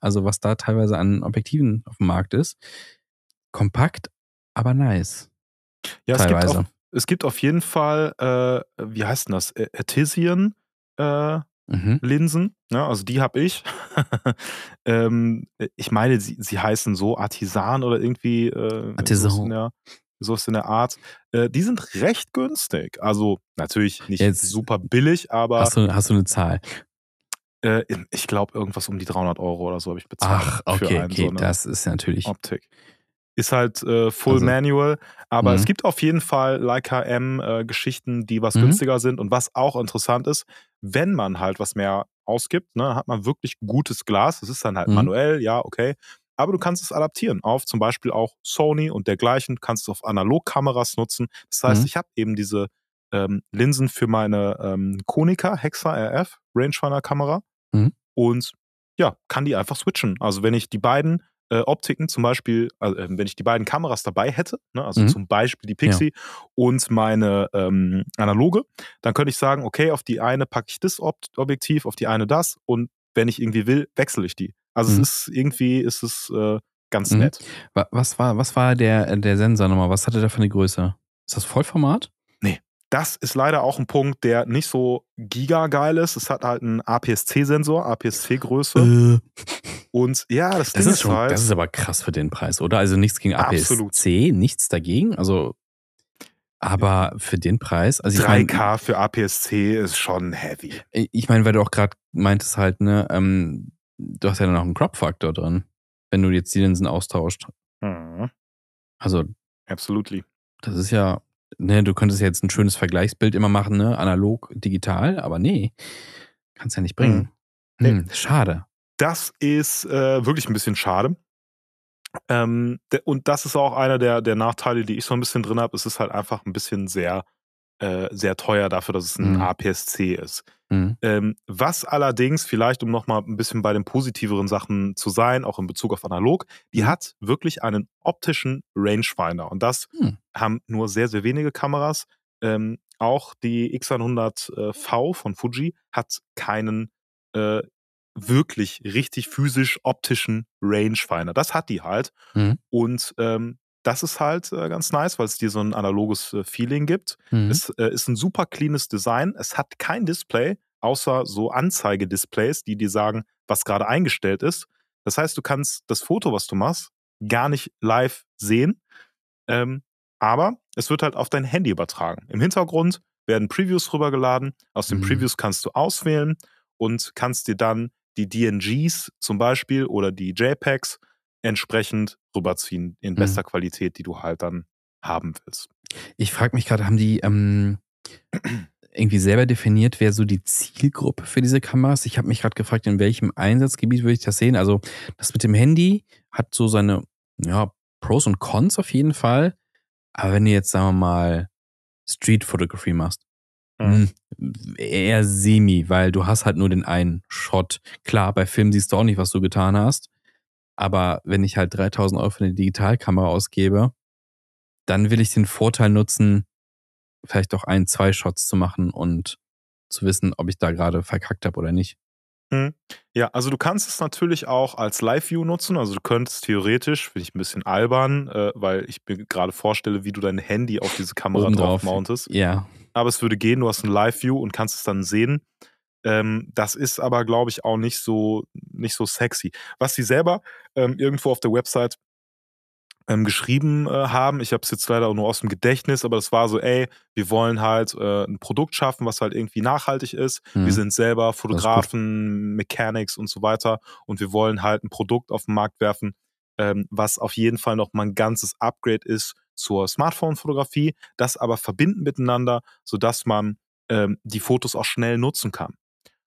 Also was da teilweise an Objektiven auf dem Markt ist. Kompakt, aber nice. Ja, teilweise. Es gibt, auf, es gibt auf jeden Fall, äh, wie heißt denn das? Artesian äh, mhm. Linsen. Ja, ne? also die habe ich. ähm, ich meine, sie, sie heißen so Artisan oder irgendwie äh, Artisan. So ist in der Art. Äh, die sind recht günstig. Also natürlich nicht Jetzt super billig, aber. Hast du, hast du eine Zahl? Äh, ich glaube, irgendwas um die 300 Euro oder so habe ich bezahlt. Ach, okay, okay. So das ist natürlich. Optik. Ist halt äh, Full also, Manual, aber es mhm. gibt auf jeden Fall Leica M äh, Geschichten, die was mhm. günstiger sind und was auch interessant ist, wenn man halt was mehr ausgibt, ne, hat man wirklich gutes Glas. Das ist dann halt mhm. manuell, ja, okay. Aber du kannst es adaptieren auf zum Beispiel auch Sony und dergleichen. Du kannst es auf Analogkameras nutzen. Das heißt, mhm. ich habe eben diese ähm, Linsen für meine ähm, Konica Hexa RF Rangefinder-Kamera mhm. und ja, kann die einfach switchen. Also wenn ich die beiden äh, Optiken, zum Beispiel, also, äh, wenn ich die beiden Kameras dabei hätte, ne, also mhm. zum Beispiel die Pixie ja. und meine ähm, analoge, dann könnte ich sagen, okay, auf die eine packe ich das Ob Objektiv, auf die eine das und wenn ich irgendwie will, wechsle ich die. Also mhm. es ist irgendwie, ist es äh, ganz mhm. nett. Was war, was war der, der Sensor nochmal? Was hatte der für eine Größe? Ist das Vollformat? Nee. Das ist leider auch ein Punkt, der nicht so gigageil ist. Es hat halt einen APS-C-Sensor, APS-C-Größe. Äh. Und ja, das, das ist schon, halt, das ist aber krass für den Preis, oder? Also nichts gegen APS-C, nichts dagegen. Also, aber für den Preis, also 3K ich mein, für APS-C ist schon heavy. Ich meine, weil du auch gerade meintest halt, ne, ähm, du hast ja dann auch einen Crop-Faktor drin, wenn du jetzt die Linsen austauscht. Mhm. Also, Absolutely. das ist ja, ne, du könntest jetzt ein schönes Vergleichsbild immer machen, ne, analog, digital, aber nee, kannst ja nicht bringen. Nee. Hm, schade. Das ist äh, wirklich ein bisschen schade. Ähm, und das ist auch einer der, der Nachteile, die ich so ein bisschen drin habe. Es ist halt einfach ein bisschen sehr, äh, sehr teuer dafür, dass es ein Mhm. APS-C ist. Hm. Ähm, was allerdings, vielleicht um nochmal ein bisschen bei den positiveren Sachen zu sein, auch in Bezug auf analog, die Mhm. hat wirklich einen optischen Rangefinder. Und das Hm. haben nur sehr, sehr wenige Kameras. Ähm, auch die X100V von Fuji hat keinen äh, wirklich richtig physisch optischen Rangefinder. Das hat die halt. Mhm. Und ähm, das ist halt äh, ganz nice, weil es dir so ein analoges äh, Feeling gibt. Mhm. Es äh, ist ein super cleanes Design. Es hat kein Display, außer so Anzeigedisplays, die dir sagen, was gerade eingestellt ist. Das heißt, du kannst das Foto, was du machst, gar nicht live sehen. Ähm, aber es wird halt auf dein Handy übertragen. Im Hintergrund werden Previews rübergeladen. Aus den Mhm. Previews kannst du auswählen und kannst dir dann die DNGs zum Beispiel oder die JPEGs entsprechend rüberziehen in Mhm. bester Qualität, die du halt dann haben willst. Ich frage mich gerade, haben die ähm, irgendwie selber definiert, wer so die Zielgruppe für diese Kameras? Ich habe mich gerade gefragt, in welchem Einsatzgebiet würde ich das sehen? Also das mit dem Handy hat so seine ja, Pros und Cons auf jeden Fall. Aber wenn du jetzt, sagen wir mal, Street Photography machst, Mhm. hm, eher semi, weil du hast halt nur den einen Shot. Klar, bei Film siehst du auch nicht, was du getan hast. Aber wenn ich halt 3000 Euro für eine Digitalkamera ausgebe, dann will ich den Vorteil nutzen, vielleicht auch ein, zwei Shots zu machen und zu wissen, ob ich da gerade verkackt habe oder nicht. Mhm. Ja, also du kannst es natürlich auch als Live-View nutzen. Also du könntest theoretisch, finde ich ein bisschen albern, äh, weil ich mir gerade vorstelle, wie du dein Handy auf diese Kamera Obendrauf. drauf mountest. Ja. Aber es würde gehen, du hast ein Live-View und kannst es dann sehen. Ähm, das ist aber, glaube ich, auch nicht so, nicht so sexy. Was sie selber ähm, irgendwo auf der Website ähm, geschrieben äh, haben, ich habe es jetzt leider auch nur aus dem Gedächtnis, aber das war so, ey, wir wollen halt äh, ein Produkt schaffen, was halt irgendwie nachhaltig ist. Mhm. Wir sind selber Fotografen, Mechanics und so weiter und wir wollen halt ein Produkt auf den Markt werfen, ähm, was auf jeden Fall noch mal ein ganzes Upgrade ist zur Smartphone-Fotografie, das aber verbinden miteinander, sodass man ähm, die Fotos auch schnell nutzen kann.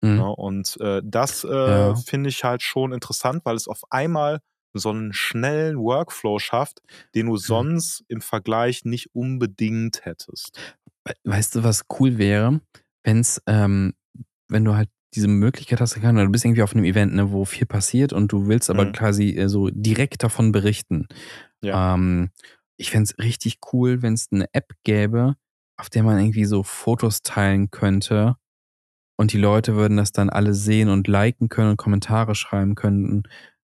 Mhm. Ja, und äh, das äh, Ja. finde ich halt schon interessant, weil es auf einmal so einen schnellen Workflow schafft, den Mhm. du sonst im Vergleich nicht unbedingt hättest. We- Weißt du, was cool wäre, wenn's, ähm, wenn du halt diese Möglichkeit hast, du bist irgendwie auf einem Event, ne, wo viel passiert und du willst aber Mhm. quasi äh, so direkt davon berichten. Ja. Ähm, ich fände es richtig cool, wenn es eine App gäbe, auf der man irgendwie so Fotos teilen könnte und die Leute würden das dann alle sehen und liken können und Kommentare schreiben könnten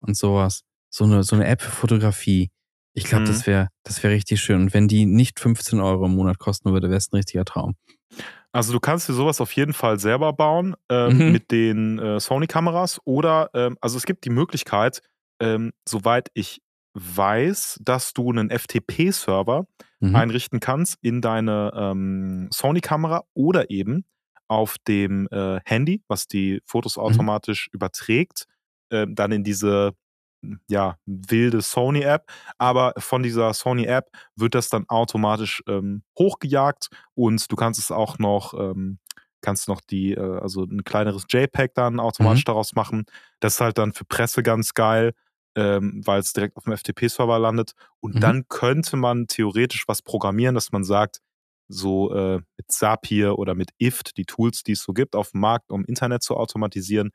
und sowas. So eine, so eine App für Fotografie. Ich glaube, Mhm. das wäre das wär richtig schön. Und wenn die nicht 15 Euro im Monat kosten würde, wäre es ein richtiger Traum. Also du kannst dir sowas auf jeden Fall selber bauen ähm, Mhm. mit den äh, Sony-Kameras oder ähm, also es gibt die Möglichkeit, ähm, soweit ich weiß, dass du einen FTP-Server Mhm. einrichten kannst in deine ähm, Sony-Kamera oder eben auf dem äh, Handy, was die Fotos automatisch überträgt, ähm, dann in diese ja, wilde Sony-App. Aber von dieser Sony-App wird das dann automatisch ähm, hochgejagt und du kannst es auch noch, ähm, kannst noch die, äh, also ein kleineres JPEG dann automatisch daraus machen. Das ist halt dann für Presse ganz geil, ähm, weil es direkt auf dem FTP-Server landet. Und Mhm. dann könnte man theoretisch was programmieren, dass man sagt, so äh, mit Zapier oder mit IFT, die Tools, die es so gibt auf dem Markt, um Internet zu automatisieren,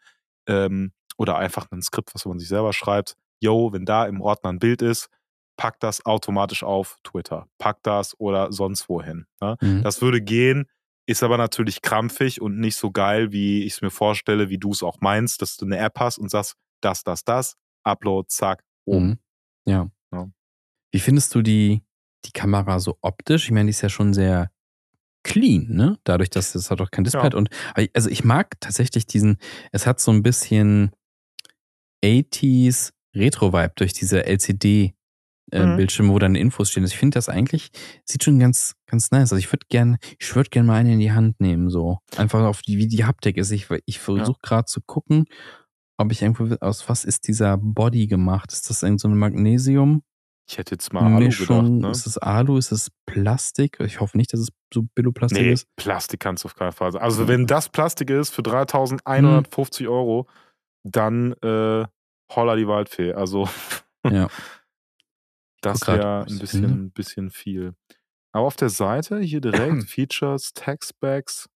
ähm, oder einfach ein Skript, was man sich selber schreibt. Yo, wenn da im Ordner ein Bild ist, pack das automatisch auf Twitter, pack das oder sonst wohin. Ne? Mhm. Das würde gehen, ist aber natürlich krampfig und nicht so geil, wie ich es mir vorstelle, wie du es auch meinst, dass du eine App hast und sagst, das, das, das, Upload, zack, oben. Mhm. Ja. Ja. Wie findest du die, die Kamera so optisch? Ich meine, die ist ja schon sehr clean, ne? Dadurch, dass es hat auch kein Display Ja. Und also ich mag tatsächlich diesen, es hat so ein bisschen 80s Retro-Vibe durch diese LCD äh, Mhm. Bildschirme, wo dann Infos stehen. Also ich finde das eigentlich, sieht schon ganz, ganz nice. Also ich würde gern, ich würde gern mal eine in die Hand nehmen, so. Einfach auf die, wie die Haptik ist. Ich, ich versuche gerade zu gucken, ob ich irgendwo, aus was ist dieser Body gemacht? Ist das irgend so ein Magnesium? Ich hätte jetzt mal Alu gedacht, ne? ist es Alu, ist es Plastik? Ich hoffe nicht, dass es so Billo-Plastik Nee, ist. Plastik kannst du auf keinen Fall sein. Also, wenn das Plastik ist für 3.150 Euro, dann äh, holla die Waldfee. Also, Ja. das wäre ein bisschen, bisschen viel. Aber auf der Seite hier direkt Features, Tech-Specs,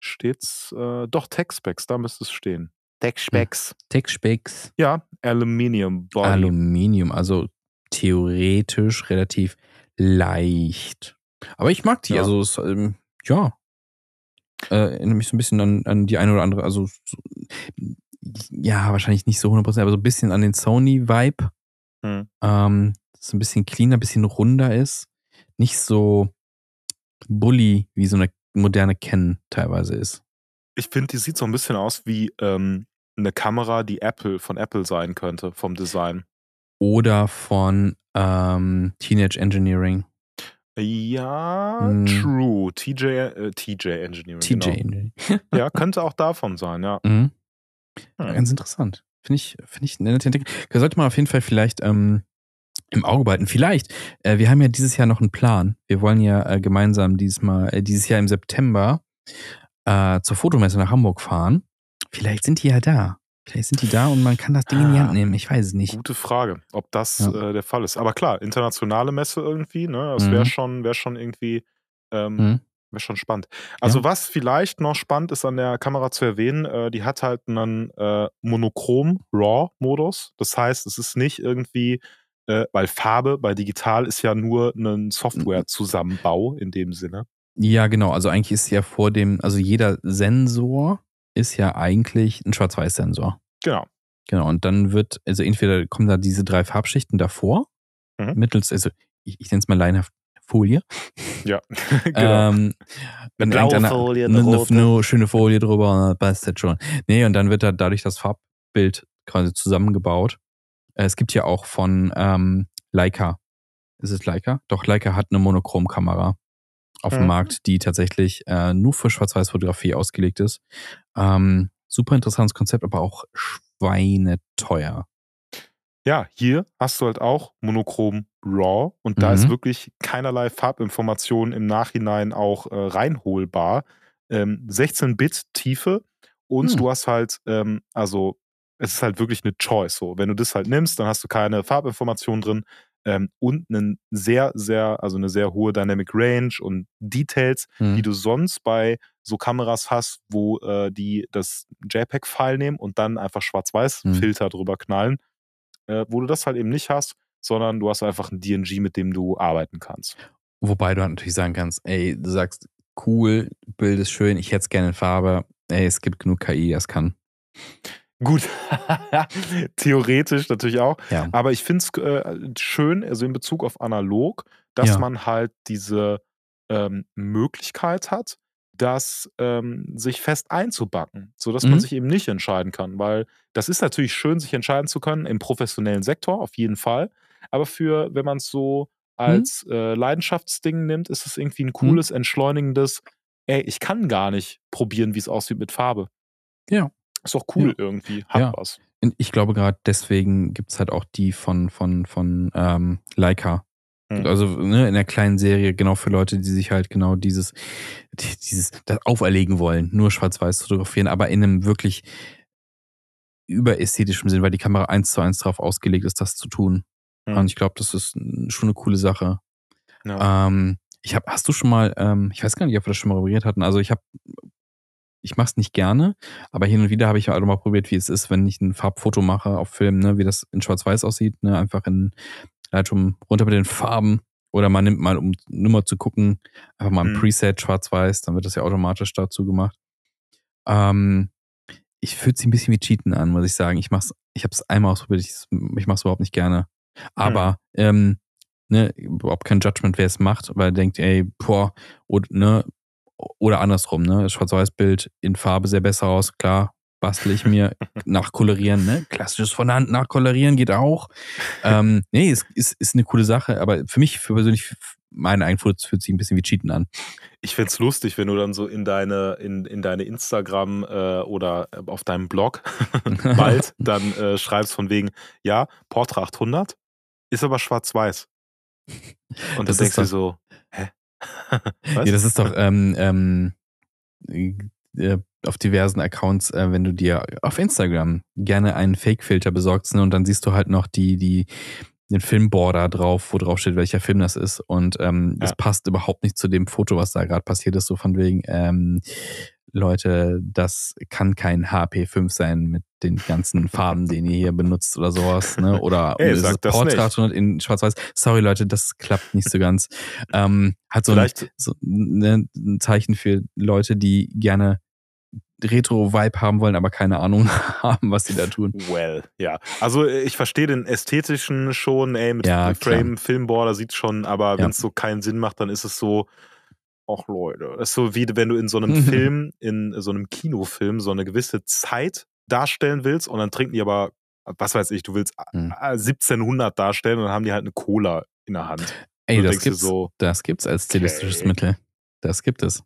steht's, äh, doch Tech-Specs, da müsste es stehen. Tech-Specs. Tech-Specs, Ja, Aluminium Body. Aluminium, also theoretisch relativ leicht. Aber ich mag die, Ja. also es, ähm, ja. Äh, erinnert mich so ein bisschen an, an die eine oder andere, also so, ja, wahrscheinlich nicht so 100%, aber so ein bisschen an den Sony-Vibe. Hm. Ähm, so ein bisschen cleaner, ein bisschen runder ist. Nicht so bully, wie so eine moderne Canon teilweise ist. Ich finde, die sieht so ein bisschen aus wie ähm, eine Kamera, die Apple von Apple sein könnte, vom Design. Oder von ähm, Teenage Engineering. Ja, Hm. true. TJ, äh, TJ Engineering. TJ Genau. Engineering. Ja, könnte auch davon sein, ja. Mhm. Hm. Ganz interessant. Finde ich, finde ich eine nette Entwicklung. Da sollte man auf jeden Fall vielleicht ähm, im Auge behalten. Vielleicht. Äh, wir haben ja dieses Jahr noch einen Plan. Wir wollen ja äh, gemeinsam dieses Mal, äh, dieses Jahr im September äh, zur Fotomesse nach Hamburg fahren. Vielleicht sind die ja da. Vielleicht sind die da und man kann das Ding in die Hand Ah. nehmen. Ich weiß es nicht. Gute Frage, ob das Ja. äh, der Fall ist. Aber klar, internationale Messe irgendwie, ne? Das wäre Mhm. schon, wär schon irgendwie, ähm, Mhm. Wäre schon spannend. Also, was vielleicht noch spannend ist an der Kamera zu erwähnen, äh, die hat halt einen äh, Monochrom-RAW-Modus. Das heißt, es ist nicht irgendwie, äh, weil Farbe bei digital ist ja nur ein Software-Zusammenbau in dem Sinne. Ja, genau. Also eigentlich ist ja vor dem, also jeder Sensor ist ja eigentlich ein Schwarz-Weiß-Sensor. Genau. Genau. Und dann wird, also entweder kommen da diese drei Farbschichten davor, Mhm. mittels, also ich, ich nenne es mal leinhaft Folie. Ja, genau. Ähm, Eine in blaue Folie, eine, eine eine, schöne Folie drüber und dann passt das schon. Nee, und dann wird da dadurch das Farbbild quasi zusammengebaut. Äh, Es gibt ja auch von ähm, Leica. Ist es Leica? Doch, Leica hat eine Monochromkamera auf dem Mhm. Markt, die tatsächlich äh, nur für Schwarz-Weiß-Fotografie ausgelegt ist. Ähm, super interessantes Konzept, aber auch schweineteuer. Ja, hier hast du halt auch monochrom RAW und da ist Mhm. wirklich keinerlei Farbinformation im Nachhinein auch äh, reinholbar. Ähm, 16 Bit Tiefe und Hm. du hast halt, ähm, also es ist halt wirklich eine Choice. So, wenn du das halt nimmst, dann hast du keine Farbinformation drin ähm, und einen sehr, sehr, also eine sehr hohe Dynamic Range und Details, Hm. die du sonst bei so Kameras hast, wo äh, die das JPEG-File nehmen und dann einfach Hm. Schwarz-Weiß-Filter drüber knallen äh, wo du das halt eben nicht hast, sondern du hast einfach ein DNG, mit dem du arbeiten kannst. Wobei du halt natürlich sagen kannst, ey, du sagst, cool, Bild ist schön, ich hätte es gerne in Farbe. Ey, es gibt genug KI, das kann. Gut, theoretisch natürlich auch. Ja. Aber ich finde es äh, schön, also in Bezug auf analog, dass Ja. man halt diese ähm, Möglichkeit hat, das ähm, sich fest einzubacken, sodass man Mhm. sich eben nicht entscheiden kann. Weil das ist natürlich schön, sich entscheiden zu können im professionellen Sektor, auf jeden Fall. Aber für, wenn man es so Mhm. als äh, Leidenschaftsding nimmt, ist es irgendwie ein cooles, entschleunigendes, ey, ich kann gar nicht probieren, wie es aussieht mit Farbe. Ja. Ist doch cool Ja. irgendwie, hat Ja. was. Und ich glaube gerade deswegen gibt es halt auch die von, von, von ähm, Leica. Hm. Also ne, in der kleinen Serie, genau für Leute, die sich halt genau dieses, die- dieses das auferlegen wollen, nur schwarz-weiß fotografieren, aber in einem wirklich überästhetischen Sinn, weil die Kamera eins zu eins darauf ausgelegt ist, das zu tun. Hm. Und ich glaube, das ist schon eine coole Sache. Ja. Ähm, ich habe, hast du schon mal, ähm, ich weiß gar nicht, ob wir das schon mal repariert hatten. Also ich habe, ich mache es nicht gerne, aber hin und wieder habe ich halt mal probiert, wie es ist, wenn ich ein Farbfoto mache auf Film, ne, wie das in Schwarz-Weiß aussieht, ne, einfach in Lightroom runter mit den Farben oder man nimmt mal, um nur mal zu gucken, einfach mal ein Mhm. Preset Schwarz-Weiß, dann wird das ja automatisch dazu gemacht. Ähm, ich fühlt sich ein bisschen wie Cheaten an, muss ich sagen. Ich mach's, ich habe es einmal ausprobiert, ich, ich mache es überhaupt nicht gerne. Aber ähm, ne, überhaupt kein Judgment, wer es macht, weil er denkt, ey, boah, oder, ne, oder andersrum, ne, das Schwarz-Weiß-Bild in Farbe sehr besser aus, klar, bastel ich mir nachkolorieren, ne, klassisches von der Hand nachkolorieren geht auch. Ähm, nee, ist, ist, ist eine coole Sache, aber für mich, für persönlich, meinen Einfluss fühlt sich ein bisschen wie Cheaten an. Ich find's lustig, wenn du dann so in deine, in, in deine Instagram äh, oder auf deinem Blog bald dann äh, schreibst von wegen, ja, Portra 800 ist aber schwarz-weiß. Und Das du denkst doch- so, hä? Ja, das ist doch ähm, ähm, äh, auf diversen Accounts, äh, wenn du dir auf Instagram gerne einen Fake-Filter besorgst ne, und dann siehst du halt noch die, die, den Filmborder drauf, wo drauf steht, welcher Film das ist. Und ähm, das Ja. passt überhaupt nicht zu dem Foto, was da gerade passiert ist, so von wegen, ähm, Leute, das kann kein HP5 sein mit den ganzen Farben, den ihr hier benutzt oder sowas, ne? Oder Ey, es sag ist das Portrait nicht. 100 in Schwarz-Weiß. Sorry, Leute, das klappt nicht so ganz. Ähm, hat so ein, so ne, ein Zeichen für Leute, die gerne Retro-Vibe haben wollen, aber keine Ahnung haben, was sie da tun. well, ja. Also äh, ich verstehe den ästhetischen schon, ey, mit Ja, Frame, Filmborder sieht schon, aber Ja. wenn es so keinen Sinn macht, dann ist es so, ach Leute, das ist so wie wenn du in so einem Mhm. Film, in so einem Kinofilm so eine gewisse Zeit darstellen willst und dann trinken die aber, was weiß ich, du willst Mhm. äh, 1700 darstellen und dann haben die halt eine Cola in der Hand. Ey, das gibt's, so, das gibt's als stilistisches okay. Mittel. Das gibt es.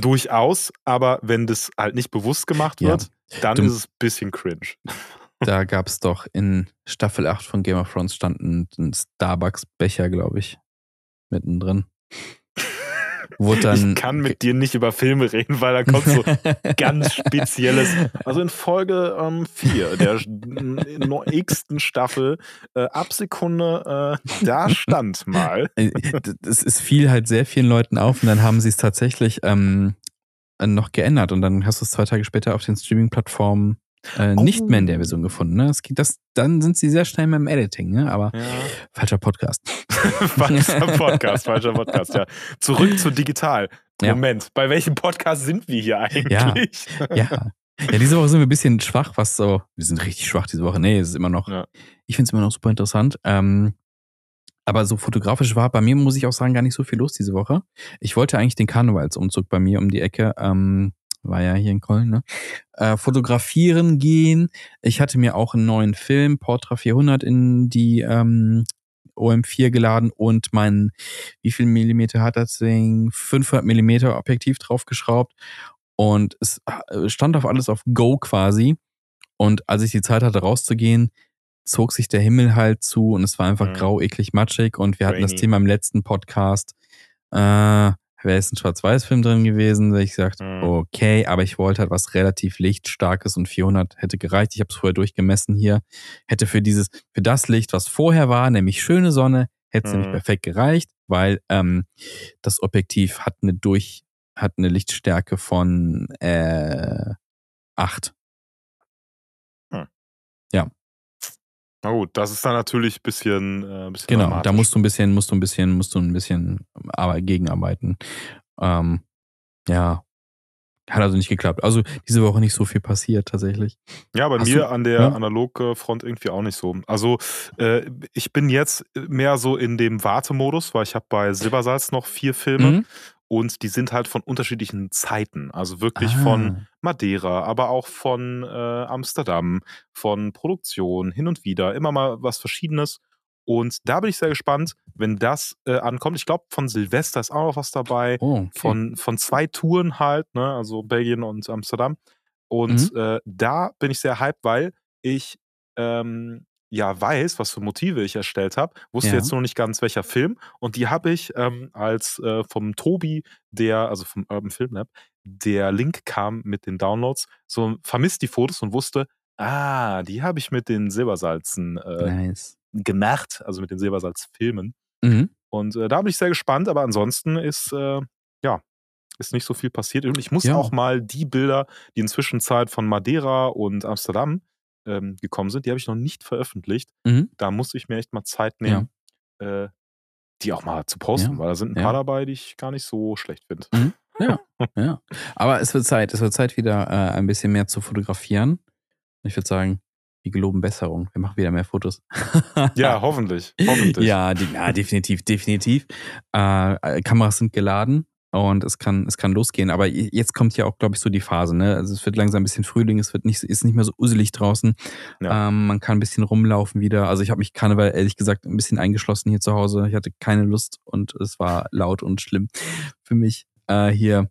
durchaus, aber wenn das halt nicht bewusst gemacht Ja. wird, dann Du- ist es ein bisschen cringe. Da gab's doch in Staffel 8 von Game of Thrones stand ein, ein Starbucks-Becher, glaube ich, mittendrin. Wurde dann. ich kann mit dir nicht über Filme reden, weil da kommt so ganz spezielles. Also in Folge 4 der sch- x-ten Staffel, äh, ab Sekunde, äh, da stand mal. Äh, Das ist viel halt sehr vielen Leuten auf und dann haben sie es tatsächlich ähm, noch geändert und dann hast du es zwei Tage später auf den Streaming-Plattformen äh, nicht mehr in der Oh. Version gefunden. Ne? Das, geht- das, dann sind sie sehr schnell mit dem Editing, ne? aber Ja. falscher Podcast. falscher Podcast, falscher Podcast, ja. Zurück zu digital. Ja. Moment, bei welchem Podcast sind wir hier eigentlich? Ja. Ja, diese Woche sind wir ein bisschen schwach, was so. Wir sind richtig schwach diese Woche. Nee, es ist immer noch. Ja. Ich finde es immer noch super interessant. Ähm, aber so fotografisch war bei mir, muss ich auch sagen, gar nicht so viel los diese Woche. Ich wollte eigentlich den Karnevalsumzug bei mir um die Ecke, ähm, war ja hier in Köln, ne? Äh, fotografieren gehen. Ich hatte mir auch einen neuen Film, Portra 400, in die ähm, OM4 geladen und mein, wie viel Millimeter hat das Ding? 500 Millimeter Objektiv draufgeschraubt. Und es äh, stand auf alles auf Go quasi. Und als ich die Zeit hatte, rauszugehen, zog sich der Himmel halt zu und es war einfach Mhm. grau, eklig, matschig. Und wir hatten das Rainy. Thema im letzten Podcast. Äh, Wäre es ein Schwarz-Weiß-Film drin gewesen, wäre ich gesagt, Mhm. okay, aber ich wollte halt was relativ lichtstarkes und 400 hätte gereicht. Ich habe es vorher durchgemessen hier. Hätte für dieses, für das Licht, was vorher war, nämlich schöne Sonne, hätte es Mhm. nämlich perfekt gereicht, weil ähm, das Objektiv hat eine durch, hat eine Lichtstärke von äh, 8. Na gut, das ist dann natürlich ein bisschen, äh, bisschen Genau, da musst du ein bisschen, musst du ein bisschen, musst du ein bisschen gegenarbeiten. Ähm, ja. Hat also nicht geklappt. Also diese Woche nicht so viel passiert tatsächlich. Ja, bei Hast mir du- an der ja? Analogfront irgendwie auch nicht so. Also äh, ich bin jetzt mehr so in dem Wartemodus, weil ich habe bei Silbersalz noch vier Filme Mhm. Und die sind halt von unterschiedlichen Zeiten. Also wirklich Ah. von Madeira, aber auch von äh, Amsterdam, von Produktion, hin und wieder, immer mal was Verschiedenes. Und da bin ich sehr gespannt, wenn das äh, ankommt. Ich glaube, von Silvester ist auch noch was dabei Oh, okay. von, von zwei Touren halt, ne? also Belgien und Amsterdam. Und äh, da bin ich sehr hyped, weil ich ähm, ja weiß, was für Motive ich erstellt habe. Wusste Ja. jetzt noch nicht ganz, welcher Film. Und die habe ich ähm, als äh, vom Tobi, der, also vom Urban Film Lab, der Link kam mit den Downloads, so vermisst die Fotos und wusste, ah, die habe ich mit den Silbersalzen äh, nice. gemacht, also mit den Silbersalzfilmen. Mhm. Und äh, da bin ich sehr gespannt, aber ansonsten ist, äh, ja, ist nicht so viel passiert. Und ich muss Ja. auch mal die Bilder, die inzwischen Zeit von Madeira und Amsterdam ähm, gekommen sind, die habe ich noch nicht veröffentlicht. Mhm. Da muss ich mir echt mal Zeit nehmen, äh, die auch mal zu posten, Ja. weil da sind ein Ja. paar dabei, die ich gar nicht so schlecht finde. Ja. Aber es wird Zeit, es wird Zeit wieder äh, ein bisschen mehr zu fotografieren. Ich würde sagen, wir geloben Besserung. Wir machen wieder mehr Fotos. Ja, hoffentlich. Hoffentlich. Ja, die, ja definitiv, definitiv. Äh, äh, Kameras sind geladen und es kann, es kann losgehen. Aber jetzt kommt ja auch, glaube ich, so die Phase. Ne? Also es wird langsam ein bisschen Frühling, es wird nicht, ist nicht mehr so uselig draußen. Ja. Ähm, man kann ein bisschen rumlaufen wieder. Also ich habe mich Karneval ehrlich gesagt ein bisschen eingeschlossen hier zu Hause. Ich hatte keine Lust und es war laut und schlimm für mich äh, hier.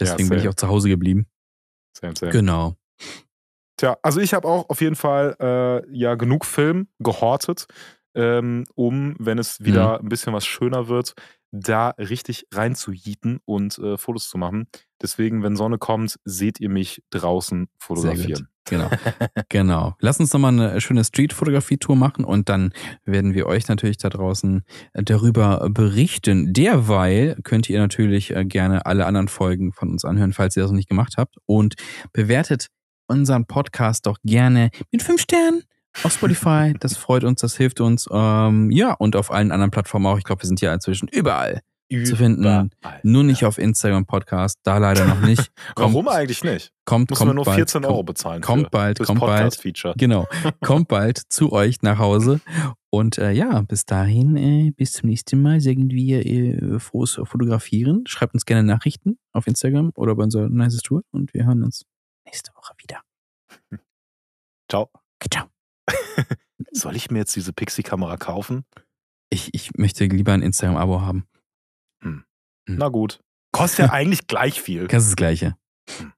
Deswegen bin ich auch zu Hause geblieben. Same, same. Genau. Tja, also ich habe auch auf jeden Fall äh, ja genug Film gehortet. ähm, um, wenn es wieder ein bisschen was schöner wird, da richtig rein zu jieten und äh, Fotos zu machen. Deswegen, wenn Sonne kommt, seht ihr mich draußen fotografieren. Genau. genau. Lass uns nochmal eine schöne Street-Fotografie-Tour machen und dann werden wir euch natürlich da draußen äh, darüber berichten. Derweil könnt ihr natürlich äh, gerne alle anderen Folgen von uns anhören, falls ihr das noch nicht gemacht habt. Und bewertet unseren Podcast doch gerne mit fünf Sternen auf Spotify. Das freut uns, das hilft uns. Ähm, ja, und auf allen anderen Plattformen auch. Ich glaube, wir sind ja inzwischen überall, überall. zu finden. Nur nicht auf Instagram Podcast, da leider noch nicht. Kommt, Warum eigentlich nicht? Kommt, Muss kommt man nur 14 bald, Euro bezahlen. Kommt für, bald, kommt bald. Genau, kommt bald zu euch nach Hause. Und äh, ja, bis dahin, äh, bis zum nächsten Mal sagen wir äh, frohes Fotografieren. Schreibt uns gerne Nachrichten auf Instagram oder bei unserer Nice Tour und wir hören uns nächste Woche wieder. Ciao. Ciao. Soll ich mir jetzt diese Pixie-Kamera kaufen? Ich, ich möchte lieber ein Instagram-Abo haben. Hm. Hm. Na gut. Kostet ja eigentlich gleich viel. Das ist das Gleiche. Hm.